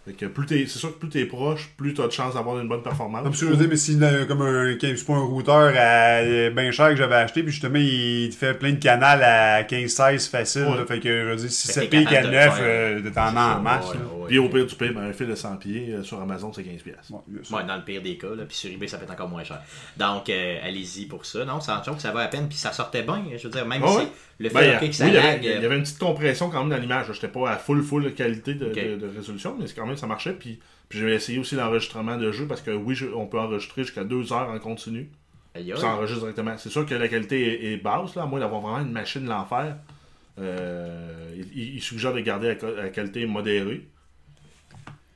Fait que plus t'es, c'est sûr que plus t'es proche, plus t'as de chances d'avoir une bonne performance. Comme si je veux dire, mais si là, comme un, c'est pas un routeur à, bien cher que j'avais acheté, puis justement, il te fait plein de canals à 15-16 facile. Ouais. là, fait que, je veux dire, si Fait ça que pique à capable de 9, le faire. euh, t'en as en masse. Puis au pire du pire, ben, un fil de 100 pieds euh, sur Amazon, c'est 15$. piastres. Ouais, bien sûr. Ouais, dans le pire des cas, là, puis sur eBay, ça peut être encore moins cher. Donc, euh, allez-y pour ça. Non, ça en que ça va à peine, puis ça sortait bien. Je veux dire, même si ouais? le fait Ben, que ça oui, il y avait- lag, il y avait une petite compression quand même dans l'image. J'étais pas à full full qualité de, de- de résolution, mais c'est quand même ça marchait. Puis, puis j'ai essayé aussi l'enregistrement de jeu parce que oui, je- on peut enregistrer jusqu'à 2 heures en continu. Puis. Ça enregistre directement. C'est sûr que la qualité est, est basse, là, à moins d'avoir vraiment une machine de l'enfer. Euh, il, il suggère de garder la, la qualité modérée.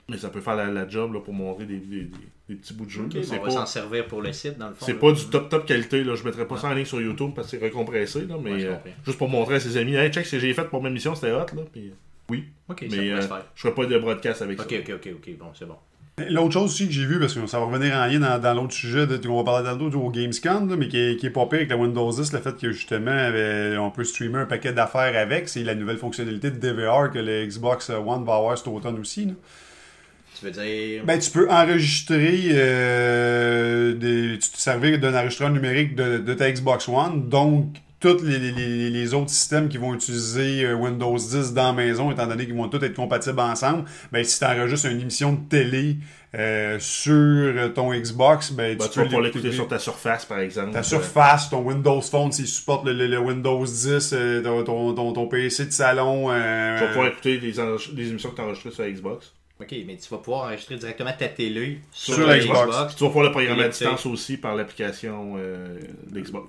Mais ça peut faire la, la job là, pour montrer des, des- des- des petits bouts de jeu. Ok, là. bon, C'est on va s'en pas, servir pour le site, dans le fond. c'est là. pas du top top qualité. Là. Je mettrais pas ça en ligne sur YouTube parce que c'est recompressé. Là, mais Ouais, euh, juste pour montrer à ses amis Hey, check ce que j'ai fait pour ma mission, c'était hot. Là, puis, oui, Ok, ça mais pourrait euh, se faire. je ferai pas de broadcast avec ça. ok, ok, ok, bon, c'est bon. L'autre chose aussi que j'ai vu, parce que ça va revenir en lien dans, dans l'autre sujet de, qu'on va parler dans l'autre au Gamescom, là, mais qui est, qui est pas pire avec la Windows 10, le fait que justement euh, on peut streamer un paquet d'affaires avec, c'est la nouvelle fonctionnalité de DVR que le Xbox One va avoir cet automne aussi. là. Tu veux dire? Ben, tu peux enregistrer, euh, des, tu te servir d'un enregistreur numérique de, de ta Xbox One, donc tous les, les- les- autres systèmes qui vont utiliser euh, Windows 10 dans la maison, étant donné qu'ils vont tous être compatibles ensemble, ben, si tu enregistres une émission de télé euh, sur ton Xbox, ben, Ben, tu tu peux pouvoir l'écouter sur ta surface, par exemple. ta Euh, Surface, ton Windows Phone, s'il supporte le, le- le Windows 10, euh, ton, ton, ton- ton PC de salon. euh, Tu vas pouvoir écouter les, les émissions que tu enregistrées sur la Xbox. Ok, mais tu vas pouvoir enregistrer directement ta télé sur, Sur Xbox. Xbox. Tu vas pouvoir le programmer à distance aussi par l'application euh.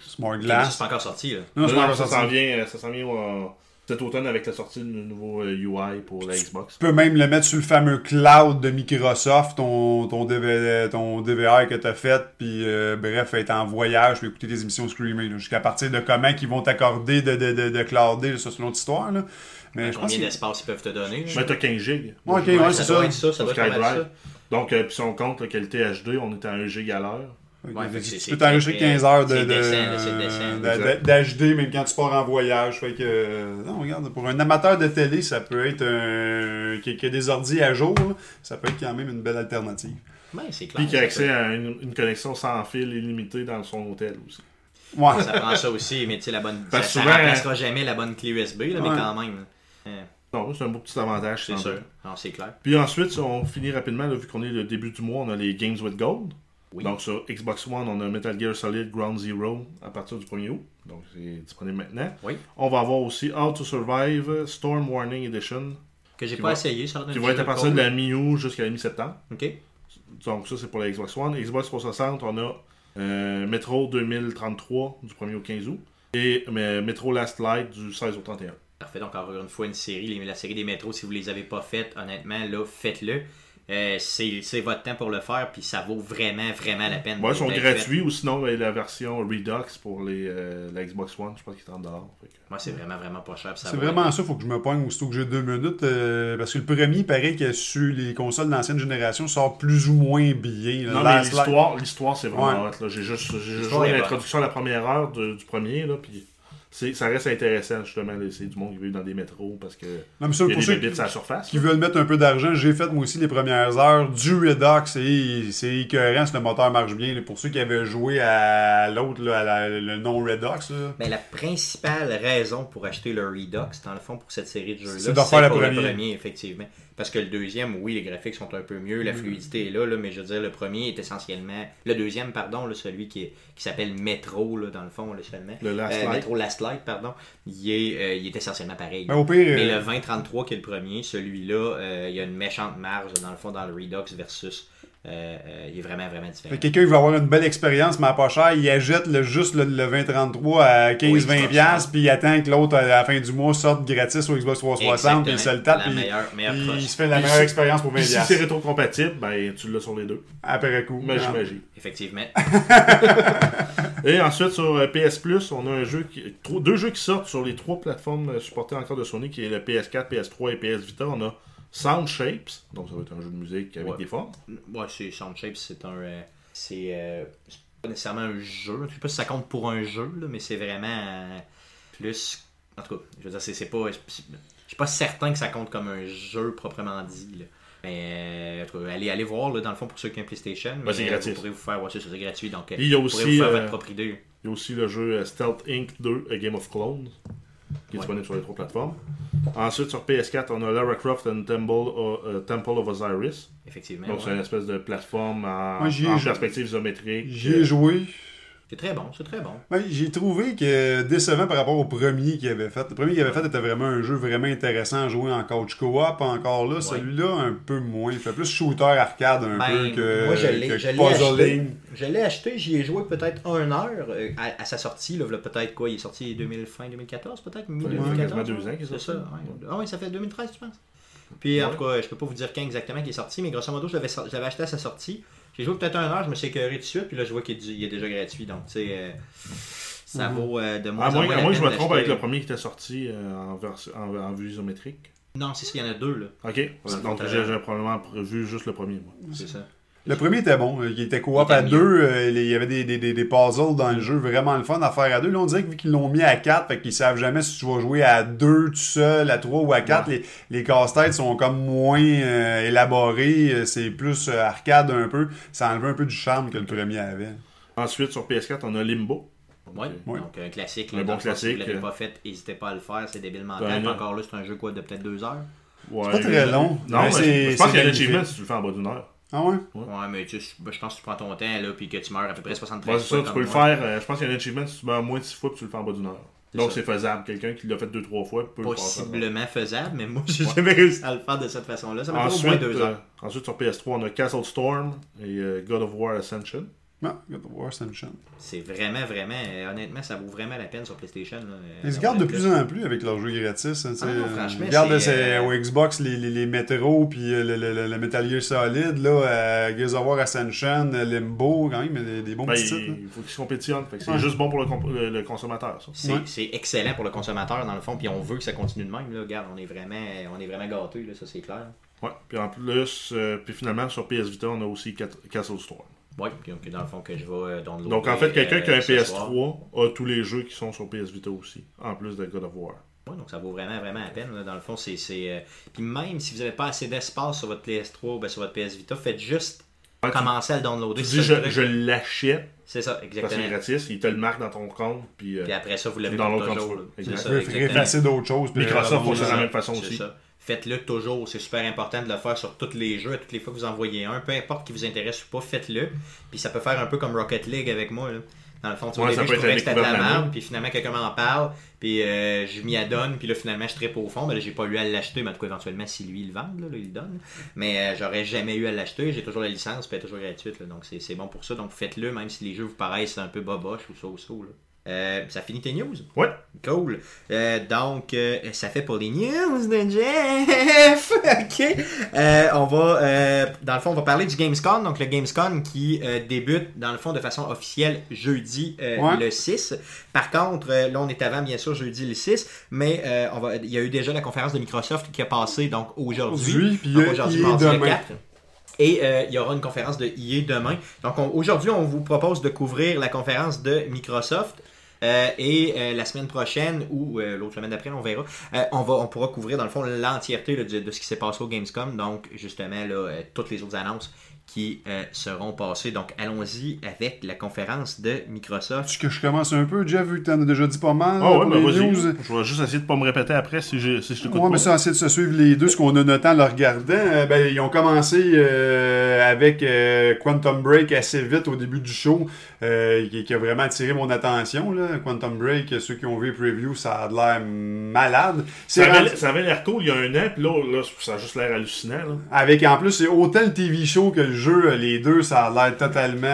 Smart Glass. C'est pas encore sorti, là. Non, encore ça sorti. s'en vient, euh, ça s'en vient euh, cet automne avec la sortie du nouveau euh, UI pour la Xbox. Tu peux même le mettre sur le fameux cloud de Microsoft, ton, ton, DV ton DVR que tu as fait, puis euh, bref, être en voyage, puis écouter des émissions streamées. là. Jusqu'à partir de comment ils vont t'accorder de, de, de, de clouder, ça c'est une autre histoire. Là. Mais je pense Combien d'espace ils peuvent te donner? Mais t'as 15 gigs. Ouais, ok, Ouais, ouais, ça c'est doit ça. être ça, ça doit être ça. Donc, euh, puis si on compte la qualité HD, on est à 1 gig à l'heure. Ouais, c'est- tu c'est peux t'enregistrer très- 15 heures de, c'est de- décent, là, c'est décent. de- de- d'HD, même quand tu pars en voyage. Fait que, euh, non, regarde, pour un amateur de télé, ça peut être un, qui, qui a des ordi à jour, ça peut être quand même une belle alternative. Ouais, c'est clair. Puis qui a accès à une, une connexion sans fil illimitée dans son hôtel aussi. Ouais. Ça prend ça aussi, mais tu sais, la bonne. Ça, Parce que ça souvent, remplacera jamais la bonne clé USB, là, mais Ouais. quand même. Non, c'est un beau petit avantage. c'est sûr. Non, c'est clair. Puis ensuite, on finit rapidement, là, vu qu'on est le début du mois, on a les Games with Gold. Oui. Donc sur Xbox One, on a Metal Gear Solid Ground Zero à partir du 1er août. Donc c'est disponible maintenant. Oui. On va avoir aussi How to Survive Storm Warning Edition Que j'ai pas va- essayé, ça qui va être à partir de la mi-août jusqu'à la mi-septembre. Ok. Donc ça c'est pour la Xbox One. Xbox 360, on a euh, Metro 2033 du 1er au 15 août. Et euh, Metro Last Light du 16 au 31. Parfait. Donc, encore une fois, une série. Les- La série des métros, si vous les avez pas faites, honnêtement, là, faites-le. Euh, c'est c'est votre temps pour le faire, puis ça vaut vraiment, vraiment la peine. Ouais, ils sont gratuits ou sinon ben, la version Redux pour les, euh, la Xbox One, je pense qu'il est 30$. Fait que- Moi, c'est vraiment, vraiment pas cher. C'est vraiment la ça, faut que je me pogne aussitôt que j'ai deux minutes. euh, parce que le premier, pareil que sur les consoles d'ancienne génération, sort plus ou moins bien. là. Non, mais l'histoire, l'histoire c'est vraiment Ouais. hot. là. J'ai juste j'ai juste l'introduction à la première heure de- du premier, là, puis ça reste intéressant, justement. C'est du monde qui vit dans des métros parce que Non, mais ça, il y a pour des ceux bébites qui, à la surface. qui veulent mettre un peu d'argent, j'ai fait moi aussi les premières heures du Redux et c'est écœurant si le moteur marche bien. là. Pour ceux qui avaient joué à l'autre, là, à la- le non-Redux, là. Ben, la principale raison pour acheter le Redux, dans le fond, pour cette série de jeux-là, C'est le pour premier. le premier, effectivement. Parce que le deuxième, oui, les graphiques sont un peu mieux, la fluidité est là, là, mais je veux dire, le premier est essentiellement. Le deuxième, pardon, là, celui qui, est- qui s'appelle Metro, là, dans le fond, là, seulement. Le Last Euh, Light. Metro Last Light, pardon. Il est, euh, il est essentiellement pareil. Mais au pire, Mais euh, le 2033 qui est le premier, celui-là, il y a une méchante marge dans le fond dans le Redux versus. Euh, euh, il est vraiment, vraiment différent. Quelqu'un qui veut avoir une belle expérience, mais à pas cher, il achète le, juste le, le 2033 à 15-20$, Oui, piastres, puis il attend que l'autre, à la fin du mois, sorte gratis au Xbox 360, puis il se le tape, puis il se fait la meilleure expérience pour 20$. Puis si c'est rétro-compatible, ben tu l'as sur les deux. Après coup. Magie, Ah. magie. Effectivement. (laughs) Et ensuite, sur euh, PS Plus, on a un jeu qui, trois- deux jeux qui sortent sur les trois plateformes supportées encore de Sony, qui est le PS4, PS3 et PS Vita. On a Sound Shapes, donc ça va être un jeu de musique avec Ouais. des formes. Ouais, c'est Sound Shapes, c'est un. euh, c'est euh, c'est pas nécessairement un jeu. Je sais pas si ça compte pour un jeu, là, mais c'est vraiment euh, plus. En tout cas, je veux dire, c'est c'est pas. c'est- Je suis pas certain que ça compte comme un jeu proprement dit. là. Mais euh, allez, allez voir là, dans le fond pour ceux qui ont PlayStation. C'est mais, euh, gratis. Vous pourrez vous faire, ouais, c'est c'est gratuit. Donc, il y a vous pourrez aussi, vous faire euh, votre propre idée. Il y a aussi le jeu Stealth Inc. 2, A Game of Clones, qui est Ouais. disponible sur les trois plateformes. Ensuite, sur PS4, on a Lara Croft and Temple, of- euh, Temple of Osiris. Effectivement. Donc, c'est une espèce de plateforme en, perspective isométrique. J'y ai joué. C'est très bon, c'est très bon. Ben, j'ai trouvé que décevant par rapport au premier qu'il avait fait. Le premier qu'il avait fait était vraiment un jeu vraiment intéressant à jouer en coach co-op. Encore là, celui-là, un peu moins. Il fait plus shooter arcade un Ben, peu que, moi, je l'ai- que je l'ai acheté. puzzling. Je l'ai acheté, j'y ai joué peut-être une heure euh, à, à sa sortie. Là, Voilà peut-être quoi Il est sorti 2000, fin 2014, peut-être? Mi Ouais, 2014. quasiment deux ans qu'il est C'est sorti. ça. ouais. Ah oui, ça fait 2013, tu penses? Puis en tout cas, je peux pas vous dire quand exactement qui est sorti, mais grosso modo, je l'avais sor- je l'avais acheté à sa sortie. J'ai joué peut-être une heure, je me suis écœuré tout de suite, puis là, je vois qu'il est, déjà gratuit. Donc, tu sais, euh, ça Mhm. vaut euh, de moins À en moins, à moins que je me trompe avec le premier qui était sorti euh, en, vers- en, en vue isométrique. Non, c'est ça, il y en a deux, là. Ok, donc j'ai probablement vu juste le premier. Moi. C'est ça. Le premier était bon. Il était coop à deux. euh, Il y avait des, des, des, des puzzles dans le jeu. Vraiment le fun à faire à deux. Là, on dirait que vu qu'ils l'ont mis à quatre, fait qu'ils savent jamais si tu vas jouer à deux tout seul, à trois ou à quatre. Les, les casse-têtes sont comme moins euh, élaborés. Euh, C'est plus euh, arcade un peu. Ça enlève un peu du charme que le premier avait. Ensuite, sur PS4, on a Limbo. Ouais. Ouais. Donc, un classique. Un Là, bon dans le fond, Si classique. vous l'avez pas fait, n'hésitez pas à le faire. C'est débile mental. Ben, encore là, c'est un jeu quoi de peut-être deux heures? Ouais, pas très long, Non, mais mais c'est- je pense c'est qu'il y a un magnifique. achievement si tu le fais en bas d'une heure. Ah ouais? Ouais. Ouais, mais tu sais, je pense que tu prends ton temps là, puis que tu meurs à peu près 73 Ouais, c'est ça, fois tu peux le moi. faire. euh, je pense qu'il y a un achievement si tu meurs moins de 6 fois puis tu le fais en bas d'une heure. Donc c'est faisable. Quelqu'un qui l'a fait 2-3 fois peut le faire. Possiblement faisable, mais moi, j'ai jamais réussi à le faire de cette façon-là. Ça m'a fait au moins Ensuite, deux euh, heures. ensuite, sur PS3, on a Castle Storm et euh, God of War Ascension. Non, God of War Ascension. C'est vraiment, vraiment, euh, honnêtement, ça vaut vraiment la peine sur PlayStation. Là, euh, Ils se gardent de plus en plus avec leurs jeux gratis. hein. Ah non, franchement, Ils gardent euh, au Xbox les, les, les Metro puis euh, le, le, le, le Metal Gear Solid, là, euh, Gears of War Ascension, Limbo, quand même, des, des bons Ben, petits titres. là. il faut qu'ils compétitionnent. Fait que c'est Ouais. juste bon pour le, comp- le- le consommateur. C'est Ouais. excellent pour le consommateur, dans le fond, puis on veut que ça continue de même. Là. Regarde, on est vraiment, on est vraiment gâtés, là, ça c'est clair. Ouais. Puis en plus, euh, puis finalement, sur PS Vita, on a aussi Castle Storm. Ouais, donc dans le fond que je vais euh, downloader. Donc en fait, quelqu'un qui a un euh, ce soir. PS3 a tous les jeux qui sont sur PS Vita aussi, en plus de God of War. Ouais, donc ça vaut vraiment, vraiment la peine. là. Dans le fond, c'est. c'est, euh, Puis même si vous n'avez pas assez d'espace sur votre PS3 ou ben, sur votre PS Vita, faites juste Ouais, tu- commencer à le downloader. Tu c'est dis, je, je l'achète C'est ça, parce que exactement. c'est gratis, il te le marque dans ton compte, puis euh, Puis après ça, vous l'avez Dans l'autre. C'est Tu peux exactement. effacer d'autres choses. Microsoft ça. la même façon C'est aussi. ça. Faites-le toujours. C'est super important de le faire sur tous les jeux. À toutes les fois que vous envoyez un, peu importe qui vous intéresse ou pas, faites-le. Puis ça peut faire un peu comme Rocket League avec moi. là. Dans le fond, tu vois, Ouais, ça je trouvais que c'était de la merde. Puis finalement, quelqu'un m'en parle. Puis euh, je m'y adonne. Puis là, finalement, je tripe au fond. Ben là, j'ai pas eu à l'acheter. Mais en tout cas, éventuellement, si lui, il le vend, là, là, il le donne. Mais euh, j'aurais jamais eu à l'acheter. J'ai toujours la licence. Puis elle est toujours gratuite. là. donc c'est c'est bon pour ça. Donc faites-le, même si les jeux vous paraissent un peu boboche ou so-so. là. Euh, ça finit tes news? Ouais. Cool. Euh, donc, euh, ça fait pour les news de Jeff. (laughs) OK. On va, dans le fond, on va parler du Gamescom. Donc, le Gamescom qui débute, dans le fond, de façon officielle jeudi Ouais. le 6. Par contre, là, on est avant, bien sûr, jeudi le 6. Mais on va, il y a eu déjà la conférence de Microsoft qui a passé, donc, aujourd'hui. Aujourd'hui, euh, aujourd'hui, est mardi le demain. 4. Et euh, il y aura une conférence de EA demain. Donc on- aujourd'hui, on vous propose de couvrir la conférence de Microsoft. Euh, et euh, la semaine prochaine ou euh, l'autre semaine d'après, on verra. euh, on va, on pourra couvrir dans le fond l'entièreté de, de ce qui s'est passé au Gamescom. Donc justement là, euh, toutes les autres annonces qui euh, seront passées. Donc allons-y avec la conférence de Microsoft. Tu que je commence un peu, Jeff, vu que t'en as déjà dit pas mal. Ah ouais, ben les vas-y. news? Je vais juste essayer de pas me répéter après si je, si je t'écoute Ouais, mais ça, essayer de se suivre les deux, ce qu'on a noté en le regardant. Euh, ben, ils ont commencé euh, avec euh, Quantum Break assez vite au début du show, euh, qui, qui a vraiment attiré mon attention. Là. Quantum Break, ceux qui ont vu les previews, ça a l'air malade. Ça rendu- avait, ça avait l'air cool il y a un an, puis là, là, ça a juste l'air hallucinant. Là. Avec en plus, c'est autant le TV show que le jeu, les deux, ça a l'air totalement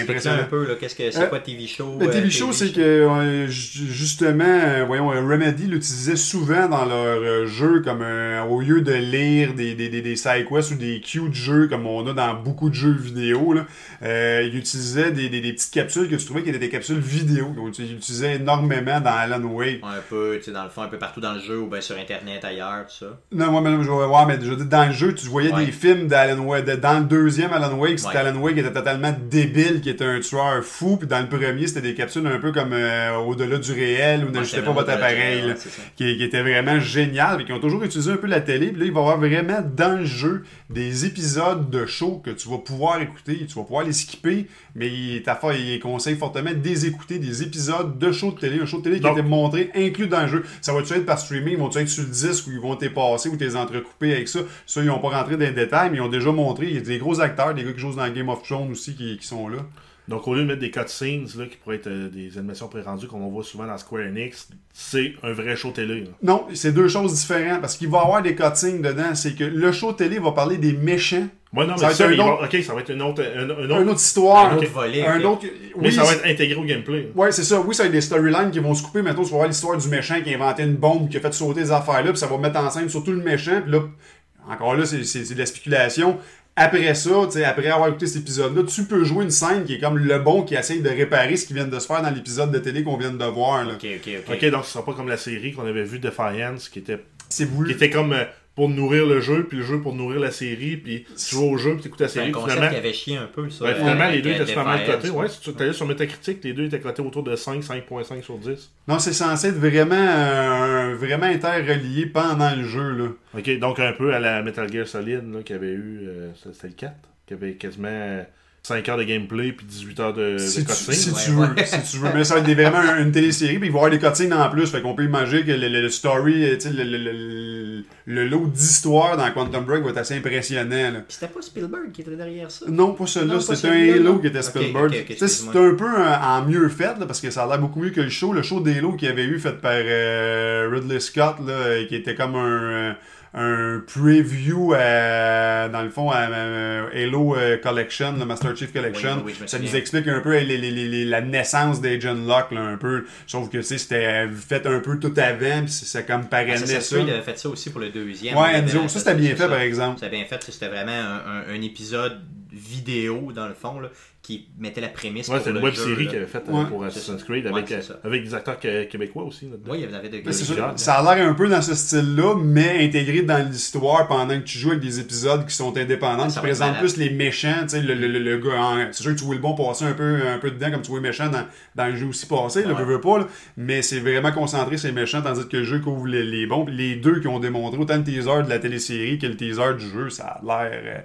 impressionnant. un peu, là, qu'est-ce que c'est Euh, quoi TV Show Le euh, TV show, c'est que ju- justement, voyons, Remedy l'utilisait souvent dans leur jeu comme euh, au lieu de lire des, des, des, des side quests ou des queues de jeux comme on a dans beaucoup de jeux vidéo, là, euh, il utilisait des, des, des petites capsules que tu trouvais qui étaient des capsules vidéo. Donc, il utilisait énormément dans Alan Wake. Un peu, tu sais, dans le fond, un peu partout dans le jeu ou bien sur Internet ailleurs, tout ça. Non, moi, mais je vais voir, mais je veux dire, dans le jeu, tu voyais Ouais. des films d'Alan Wake. Dans le deuxième Alan Wake, c'était Ouais. Alan Wake qui était totalement débile, qui était un tueur fou. Puis dans le premier, c'était des capsules un peu comme euh, au-delà du réel, où n'ajustez pas votre appareil. là, qui, qui était vraiment génial. Et qui ont toujours utilisé un peu la télé. Puis là, il va y avoir vraiment dans le jeu des épisodes de show que tu vas pouvoir écouter. Tu vas pouvoir les skipper. Mais ta fa- il conseille fortement de les écouter, des épisodes de show de télé. Un show de télé qui Donc- était montré, inclus dans le jeu. Ça va-tu être par streaming? Ils vont-tu être sur le disque ou ils vont t'es passer ou t'es entrecouper avec ça? Ça, ils n'ont pas rentré dans les détails, mais ils ont déjà montré. Il y a des gros acteurs, des gars qui jouent dans Game of Thrones aussi qui, qui sont là. Donc, au lieu de mettre des cutscenes là, qui pourraient être euh, des animations pré-rendues comme on voit souvent dans Square Enix, c'est un vrai show télé. là. Non, c'est deux choses différentes parce qu'il va y avoir des cutscenes dedans. C'est que le show télé va parler des méchants. Ouais, non, Ça mais va ça, être mais un il va- autre- ok, ça va être une autre, un, un Une autre, autre histoire. Un autre volet. Un autre. mais oui, ça va être intégré au gameplay. Ouais, c'est ça. Oui, ça va être des storylines qui vont se couper. Maintenant, tu vas voir l'histoire du méchant qui a inventé une bombe, qui a fait sauter les affaires-là, puis ça va mettre en scène surtout le méchant. Puis là, encore là, c'est c'est- c'est de la spéculation. Après ça, tu sais, après avoir écouté cet épisode-là, tu peux jouer une scène qui est comme le bon qui essaye de réparer ce qui vient de se faire dans l'épisode de télé qu'on vient de voir. là. Ok, ok, ok. Ok, donc ce sera pas comme la série qu'on avait vue Defiance, qui était, C'est qui voulu. était comme euh, pour nourrir le jeu, puis le jeu pour nourrir la série, puis tu joues au jeu, puis tu écoutes la C'est un série. concept Finalement, qui avait chié un peu, ça. finalement les deux étaient super mal cotés. Ouais, si tu allais sur Metacritic, les deux étaient cotés autour de 5, 5.5 sur 10. Non, c'est censé être vraiment, euh, vraiment interrelié pendant le jeu. Là. Ok, donc un peu à la Metal Gear Solid, là, qui avait eu, euh, c'était le 4, qui avait quasiment 5 heures de gameplay, puis 18 heures de, Si de tu, cutscene. si ouais, tu ouais. veux, si tu veux. Mais ça va être vraiment un- une télésérie, puis il va y avoir des cutscenes en plus. Fait qu'on peut imaginer que le, le- le story, euh, le, le, le, le lot d'histoire dans Quantum Break va être assez impressionnant. Là. Puis c'était pas Spielberg qui était derrière ça? Non, pas celui-là, c'était un Halo qui était Spielberg. c'est un peu en mieux fait, là, parce que ça a l'air beaucoup mieux que le show. Le show d'Halo qu'il y avait eu fait par euh, Ridley Scott, là, qui était comme un, euh, un preview à- dans le fond à, Halo euh, Collection, le Master Chief Collection. Oui, oui, ça nous explique un peu les- les- les- la naissance d'Agent Locke, là, un peu. Sauf que c'était fait un peu tout avant, puis c'est comme Ah, parrainait ça, ça. il avait fait ça aussi pour le deuxième. Ouais, ça c'était bien fait ça. par exemple. C'était bien fait, c'était vraiment un, un- un épisode vidéo, dans le fond, là, qui mettait la prémisse Ouais, pour c'est une web jeu, série qu'il avait faite Ouais. pour C'est Assassin's. Creed Ouais, avec, euh, avec des acteurs que- québécois aussi. Oui, il y avait de Mais c'est sûr, Gilliard, ça a l'air un peu dans ce style-là, mais intégré dans l'histoire pendant que tu joues avec des épisodes qui sont indépendants, Ouais, qui présentent plus les méchants, tu sais, le, le, le, le gars, c'est sûr que tu vois le bon passer un peu, un peu dedans, comme tu vois le méchant dans, dans le jeu aussi passé, le Ouais. veux, veux pas, là. mais c'est vraiment concentré sur les méchants, tandis que le jeu couvre les, les bons. Les deux qui ont démontré, autant le teaser de la télésérie que le teaser du jeu, ça a l'air euh,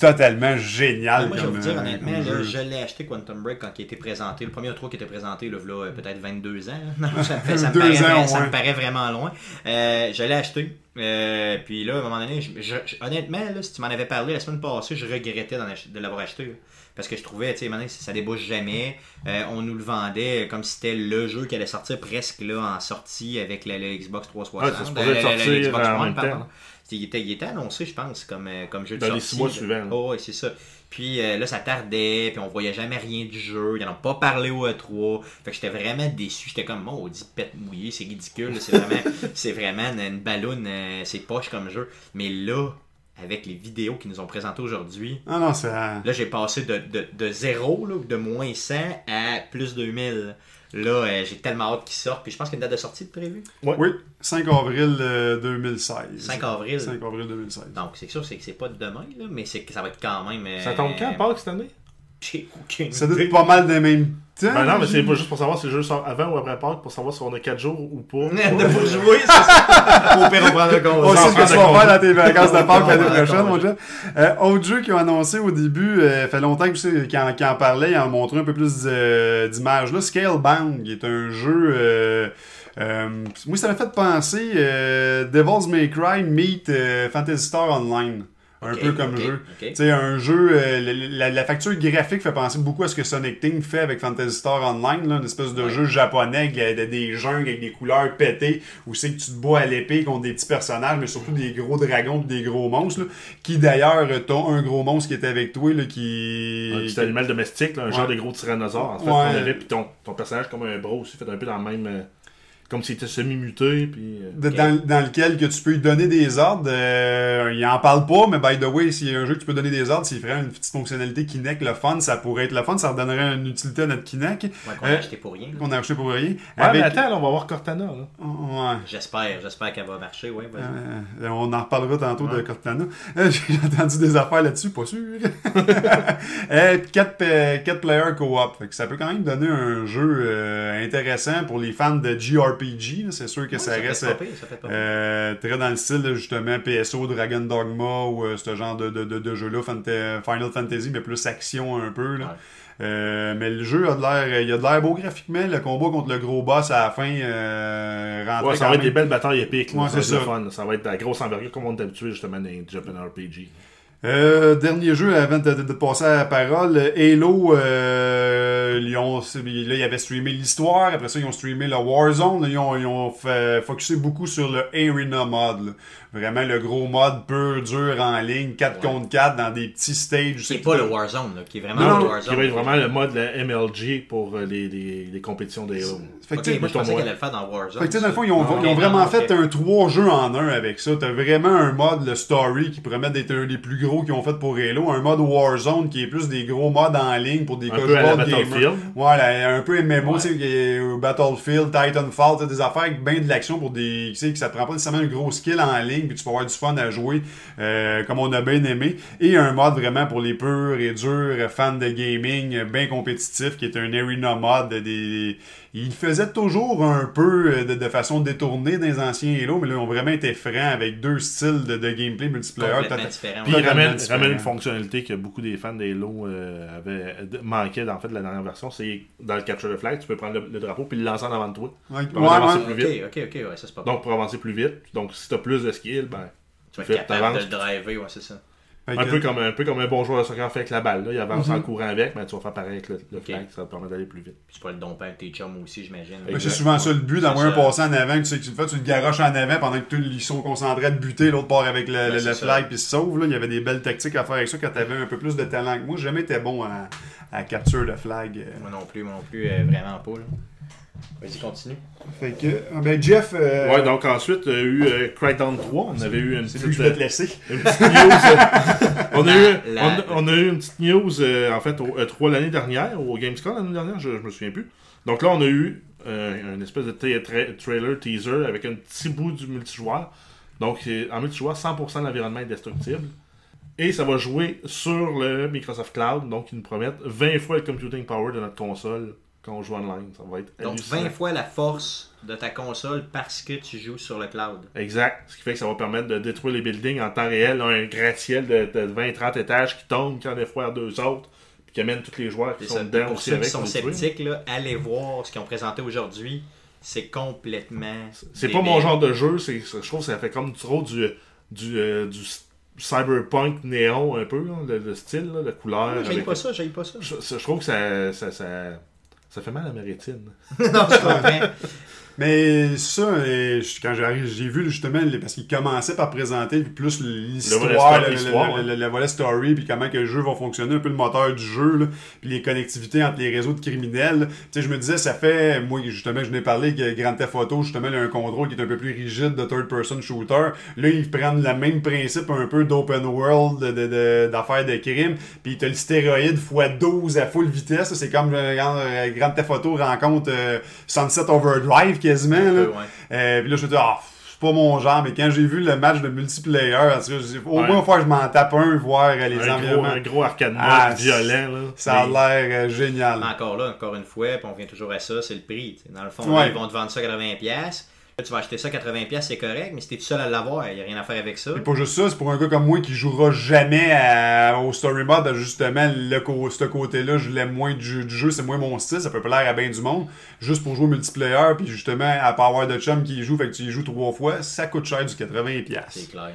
totalement génial. Moi, je vais vous dire euh, honnêtement, là, je l'ai acheté Quantum Break quand il a été présenté. Le premier 3 qui était présenté, là, là, euh, peut-être 22 ans. là. (laughs) Non, ça me, fait- ça me Deux paraît, ans, vrai- ça me paraît vraiment loin. Euh, je l'ai acheté. Euh, puis là, à un moment donné, je- je- je- honnêtement, là, si tu m'en avais parlé la semaine passée, je regrettais de l'avoir acheté. là. Parce que je trouvais, tu sais, ça débouche jamais. Euh, on nous le vendait comme si c'était le jeu qui allait sortir presque là en sortie avec le, le Xbox 360. Ouais, sortir Xbox en One, pardon. Il était, il était annoncé, je pense, comme, euh, comme jeu de Dans les sortie. six mois suivants. Oh, ouais, c'est ça. Puis euh, là, ça tardait, puis on voyait jamais rien du jeu. Ils n'en ont pas parlé au E3. Fait que j'étais vraiment déçu. J'étais comme, oh, on dit pète mouillé, c'est ridicule. C'est vraiment, (laughs) c'est vraiment une, une balloune, euh, c'est poche comme jeu. Mais là, avec les vidéos qu'ils nous ont présentées aujourd'hui, Ah non, ça. là, j'ai passé de, de, de 0, là, ou de moins 100 à plus 2000. Là, euh, j'ai tellement hâte qu'ils sortent. Puis je pense qu'il y a une date de sortie de prévu. Oui, 5 avril euh, 2016. 5 avril. 5 avril 2016. Donc, c'est sûr c'est que c'est pas demain, là, mais c'est que ça va être quand même. euh, Ça tombe quand, Pâques, cette année? J'ai aucune Ça doit être pas mal des mêmes temps. Ben non, mais c'est pas juste pour savoir si le jeu sort avant ou après Pâques, pour savoir si on a 4 jours ou pas. (laughs) pour jouer, c'est ça. Au pire, on prend le On compte. sait ce que tu vas Prendre faire dans tes vacances de Pâques On l'année prochaine, mon Jeff. Euh, autre jeu qu'ils ont annoncé au début, euh, fait longtemps que tu sais, qu'ils en, qu'ils en parlaient, ils en montraient un peu plus euh, d'images. Là, Scalebound, qui est un jeu... Euh, euh, moi, ça m'a fait penser euh, Devil's May Cry meet euh, Phantasy Star Online. Un peu comme jeu. ok. Tu sais, un jeu, euh, la, la- la facture graphique fait penser beaucoup à ce que Sonic Team fait avec Phantasy Star Online, là, une espèce de Ouais. jeu japonais avec des jungles, avec des couleurs pétées, où c'est que tu te bats à l'épée contre des petits personnages, mais surtout des gros dragons et des gros monstres, là, qui d'ailleurs, euh, t'as un gros monstre qui est avec toi, là, qui... Un petit animal domestique, là, un Ouais. genre de gros tyrannosaure. En fait, Ouais. qu'on avait, puis ton, ton personnage comme un bro aussi, fait un peu dans le même. Comme s'il était semi-muté, puis. euh, dans, dans lequel que tu peux lui donner des ordres. euh, il en parle pas, mais by the way, s'il y a un jeu que tu peux donner des ordres, s'il ferait une petite fonctionnalité Kinect, le fun, ça pourrait être le fun, ça redonnerait une utilité à notre Kinect, Ouais, qu'on a Euh, acheté pour rien. qu'on a acheté pour rien. Ouais, avec... mais attends, là, on va voir Cortana. Là. Ouais. J'espère, j'espère qu'elle va marcher, ouais. Euh, on en reparlera tantôt de. Cortana. (laughs) Euh, J'ai entendu des affaires là-dessus, pas sûr. (laughs) euh, 4, players co-op. Ça peut quand même donner un jeu euh, intéressant pour les fans de JRPG. C'est sûr que Ouais, ça reste pas pire, ça fait pas pire. euh, très dans le style justement PSO, Dragon Dogma ou euh, ce genre de, de, de, de jeu-là, Fanta- Final Fantasy, mais plus action un peu. Là. Ouais. Euh, mais le jeu a de l'air il a de l'air beau graphiquement. Le combat contre le gros boss à la fin euh, Ouais, ça va être des belles batailles épiques. là. Ouais, ça va ça. fun. Ça va être de la grosse envergure comme on est habitué justement dans les Japan RPG. Euh, dernier jeu avant de, de- de passer à la parole, Halo, euh, ils ont, là ils avaient streamé l'histoire, après ça ils ont streamé le Warzone, ils ont, ils ont fait, focusé beaucoup sur le Arena mode, là. vraiment le gros mode pur, dur en ligne, 4 Ouais. contre 4 dans des petits stages. C'est pas le Warzone, là, qui est vraiment Non, le Warzone. Qui va être vraiment le mode la MLG pour euh, les, les, les compétitions des Halo. Fait que, Ok, tu sais, moi je pensais qu'elle allait le faire dans Warzone. Fait que, tu sais, dans le fond, ils ont, Ah, ils ont vraiment non, fait un 3 jeux en un avec ça. T'as vraiment un mode, le story, qui promet d'être un des plus gros qu'ils ont fait pour Halo. Un mode Warzone qui est plus des gros modes en ligne pour des Un peu à la. Battlefield. Voilà, un peu MMO, Ouais. tu sais, Battlefield, Titanfall, des affaires avec bien de l'action pour des. Tu sais, que ça te prend pas nécessairement un gros skill en ligne, puis tu peux avoir du fun à jouer, euh, comme on a bien aimé. Et un mode vraiment pour les purs et durs fans de gaming, bien compétitif, qui est un arena mode. Des... Il faisait toujours un peu euh, de, de façon détournée dans les anciens Halo, mais là, ils ont vraiment été francs avec deux styles de, de gameplay multiplayer. Complètement différent. Puis il Totalement ramène, une fonctionnalité que beaucoup des fans d'Halo euh, avaient manquaient en fait de la dernière version, c'est dans le capture the flag, tu peux prendre le, le drapeau puis le lancer en avant de toi. Ouais, On va avancer ouais. plus Ok, vite. ok, ok, ouais, ça c'est pas. Donc pour avancer plus vite. Donc si tu as plus de skill, ben Tu vas être capable de le driver, ouais, c'est ça. Un peu comme un peu comme un bon joueur de soccer fait avec la balle. Là. Il avance Mhm. en courant avec, mais tu vas faire pareil avec le, le Ok. flag, ça va te permettre d'aller plus vite. Puis tu pourrais le domper avec tes chums aussi, j'imagine. C'est souvent ça le but, d'envoyer un passant en avant, que tu sais que tu le fais, tu le garoches en avant pendant que tous ils sont concentrés à te buter, l'autre part avec le, Ben, le- le flag puis se sauve. Là. Il y avait des belles tactiques à faire avec ça quand t'avais un peu plus de talent que moi. J'ai jamais été bon à, à capture de flag. euh. Moi non plus, moi non plus, euh, vraiment pas. Là. Vas-y, continue. Fait que, ah, ben Jeff, euh, Ouais, donc ensuite, il y a eu euh, Crackdown 3. On avait eu une petite, je vais euh, te laisser. une petite news. euh, (laughs) on, a eu, on, a- on a eu une petite news, euh, en fait, au E3 l'année dernière, au Gamescom l'année dernière, je, je me souviens plus. Donc là, on a eu euh, une espèce de tra- tra- trailer, teaser, avec un petit bout du multijoueur. Donc, c'est- en multijoueur, 100% de l'environnement est destructible. Et ça va jouer sur le Microsoft Cloud, donc ils nous promettent 20 fois le computing power de notre console quand on joue online. Ça va être Donc, hallucinant. 20 fois la force de ta console parce que tu joues sur le cloud. Exact. Ce qui fait que ça va permettre de détruire les buildings en temps réel. Un gratte-ciel de, de 20-30 étages qui tombe des fois à deux autres, puis qui amène tous les joueurs qui sont ça. dedans Pour aussi ceux qui sont sceptiques, là, allez voir ce qu'ils ont présenté aujourd'hui. C'est complètement. C'est pas mon genre de jeu. c'est Je trouve que ça fait comme trop du, du, euh, du cyberpunk néon un peu, le, le style, là, la couleur. Ah, J'aille avec- pas ça, j'aille pas ça. Je, je trouve que ça, ça, ça, ça fait mal à ma rétine. (laughs) non, je comprends. Mais ça, euh, quand j'ai j'ai vu justement, parce qu'il commençait par présenter plus l'histoire, Le volet story, puis comment que le jeu va fonctionner, un peu le moteur du jeu, là, puis les connectivités entre les réseaux de criminels. Tu sais, je me disais, ça fait, moi justement, je n'ai parlé que Grand Theft Auto, justement, il y a un contrôle qui est un peu plus rigide de third-person shooter. Là, ils prennent le même principe un peu d'open world, de- de- de- d'affaires de, crime, puis t'as le stéroïde x 12 à full vitesse. C'est comme euh, Grand Theft Auto rencontre euh, Sunset Overdrive quasiment. Un Là. ouais. Euh, puis là, je me dis, ah, c'est pas mon genre, mais quand j'ai vu le match de multiplayer, en tout cas, j'ai- au Ouais. moins, fois, je m'en tape un, voir euh, les Un gros, environnements. un gros arcade mode Ah, violent. Là. Ça a l'air euh, génial. Encore là, encore une fois, puis on vient toujours à ça, c'est le prix. Dans le fond, Ouais. là, ils vont te vendre ça 80$. Tu vas acheter ça 80$, c'est correct, mais si t'es tout seul à l'avoir, il n'y a rien à faire avec ça. Et pas juste ça, c'est pour un gars comme moi qui jouera jamais à- au story mode, justement, le, ce côté-là, je l'aime moins du jeu, du jeu, c'est moins mon style, ça peut plaire à bien du monde. Juste pour jouer multiplayer, puis justement, à pas avoir de chum qui y joue, fait que tu y joues trois fois, ça coûte cher du 80$. C'est clair.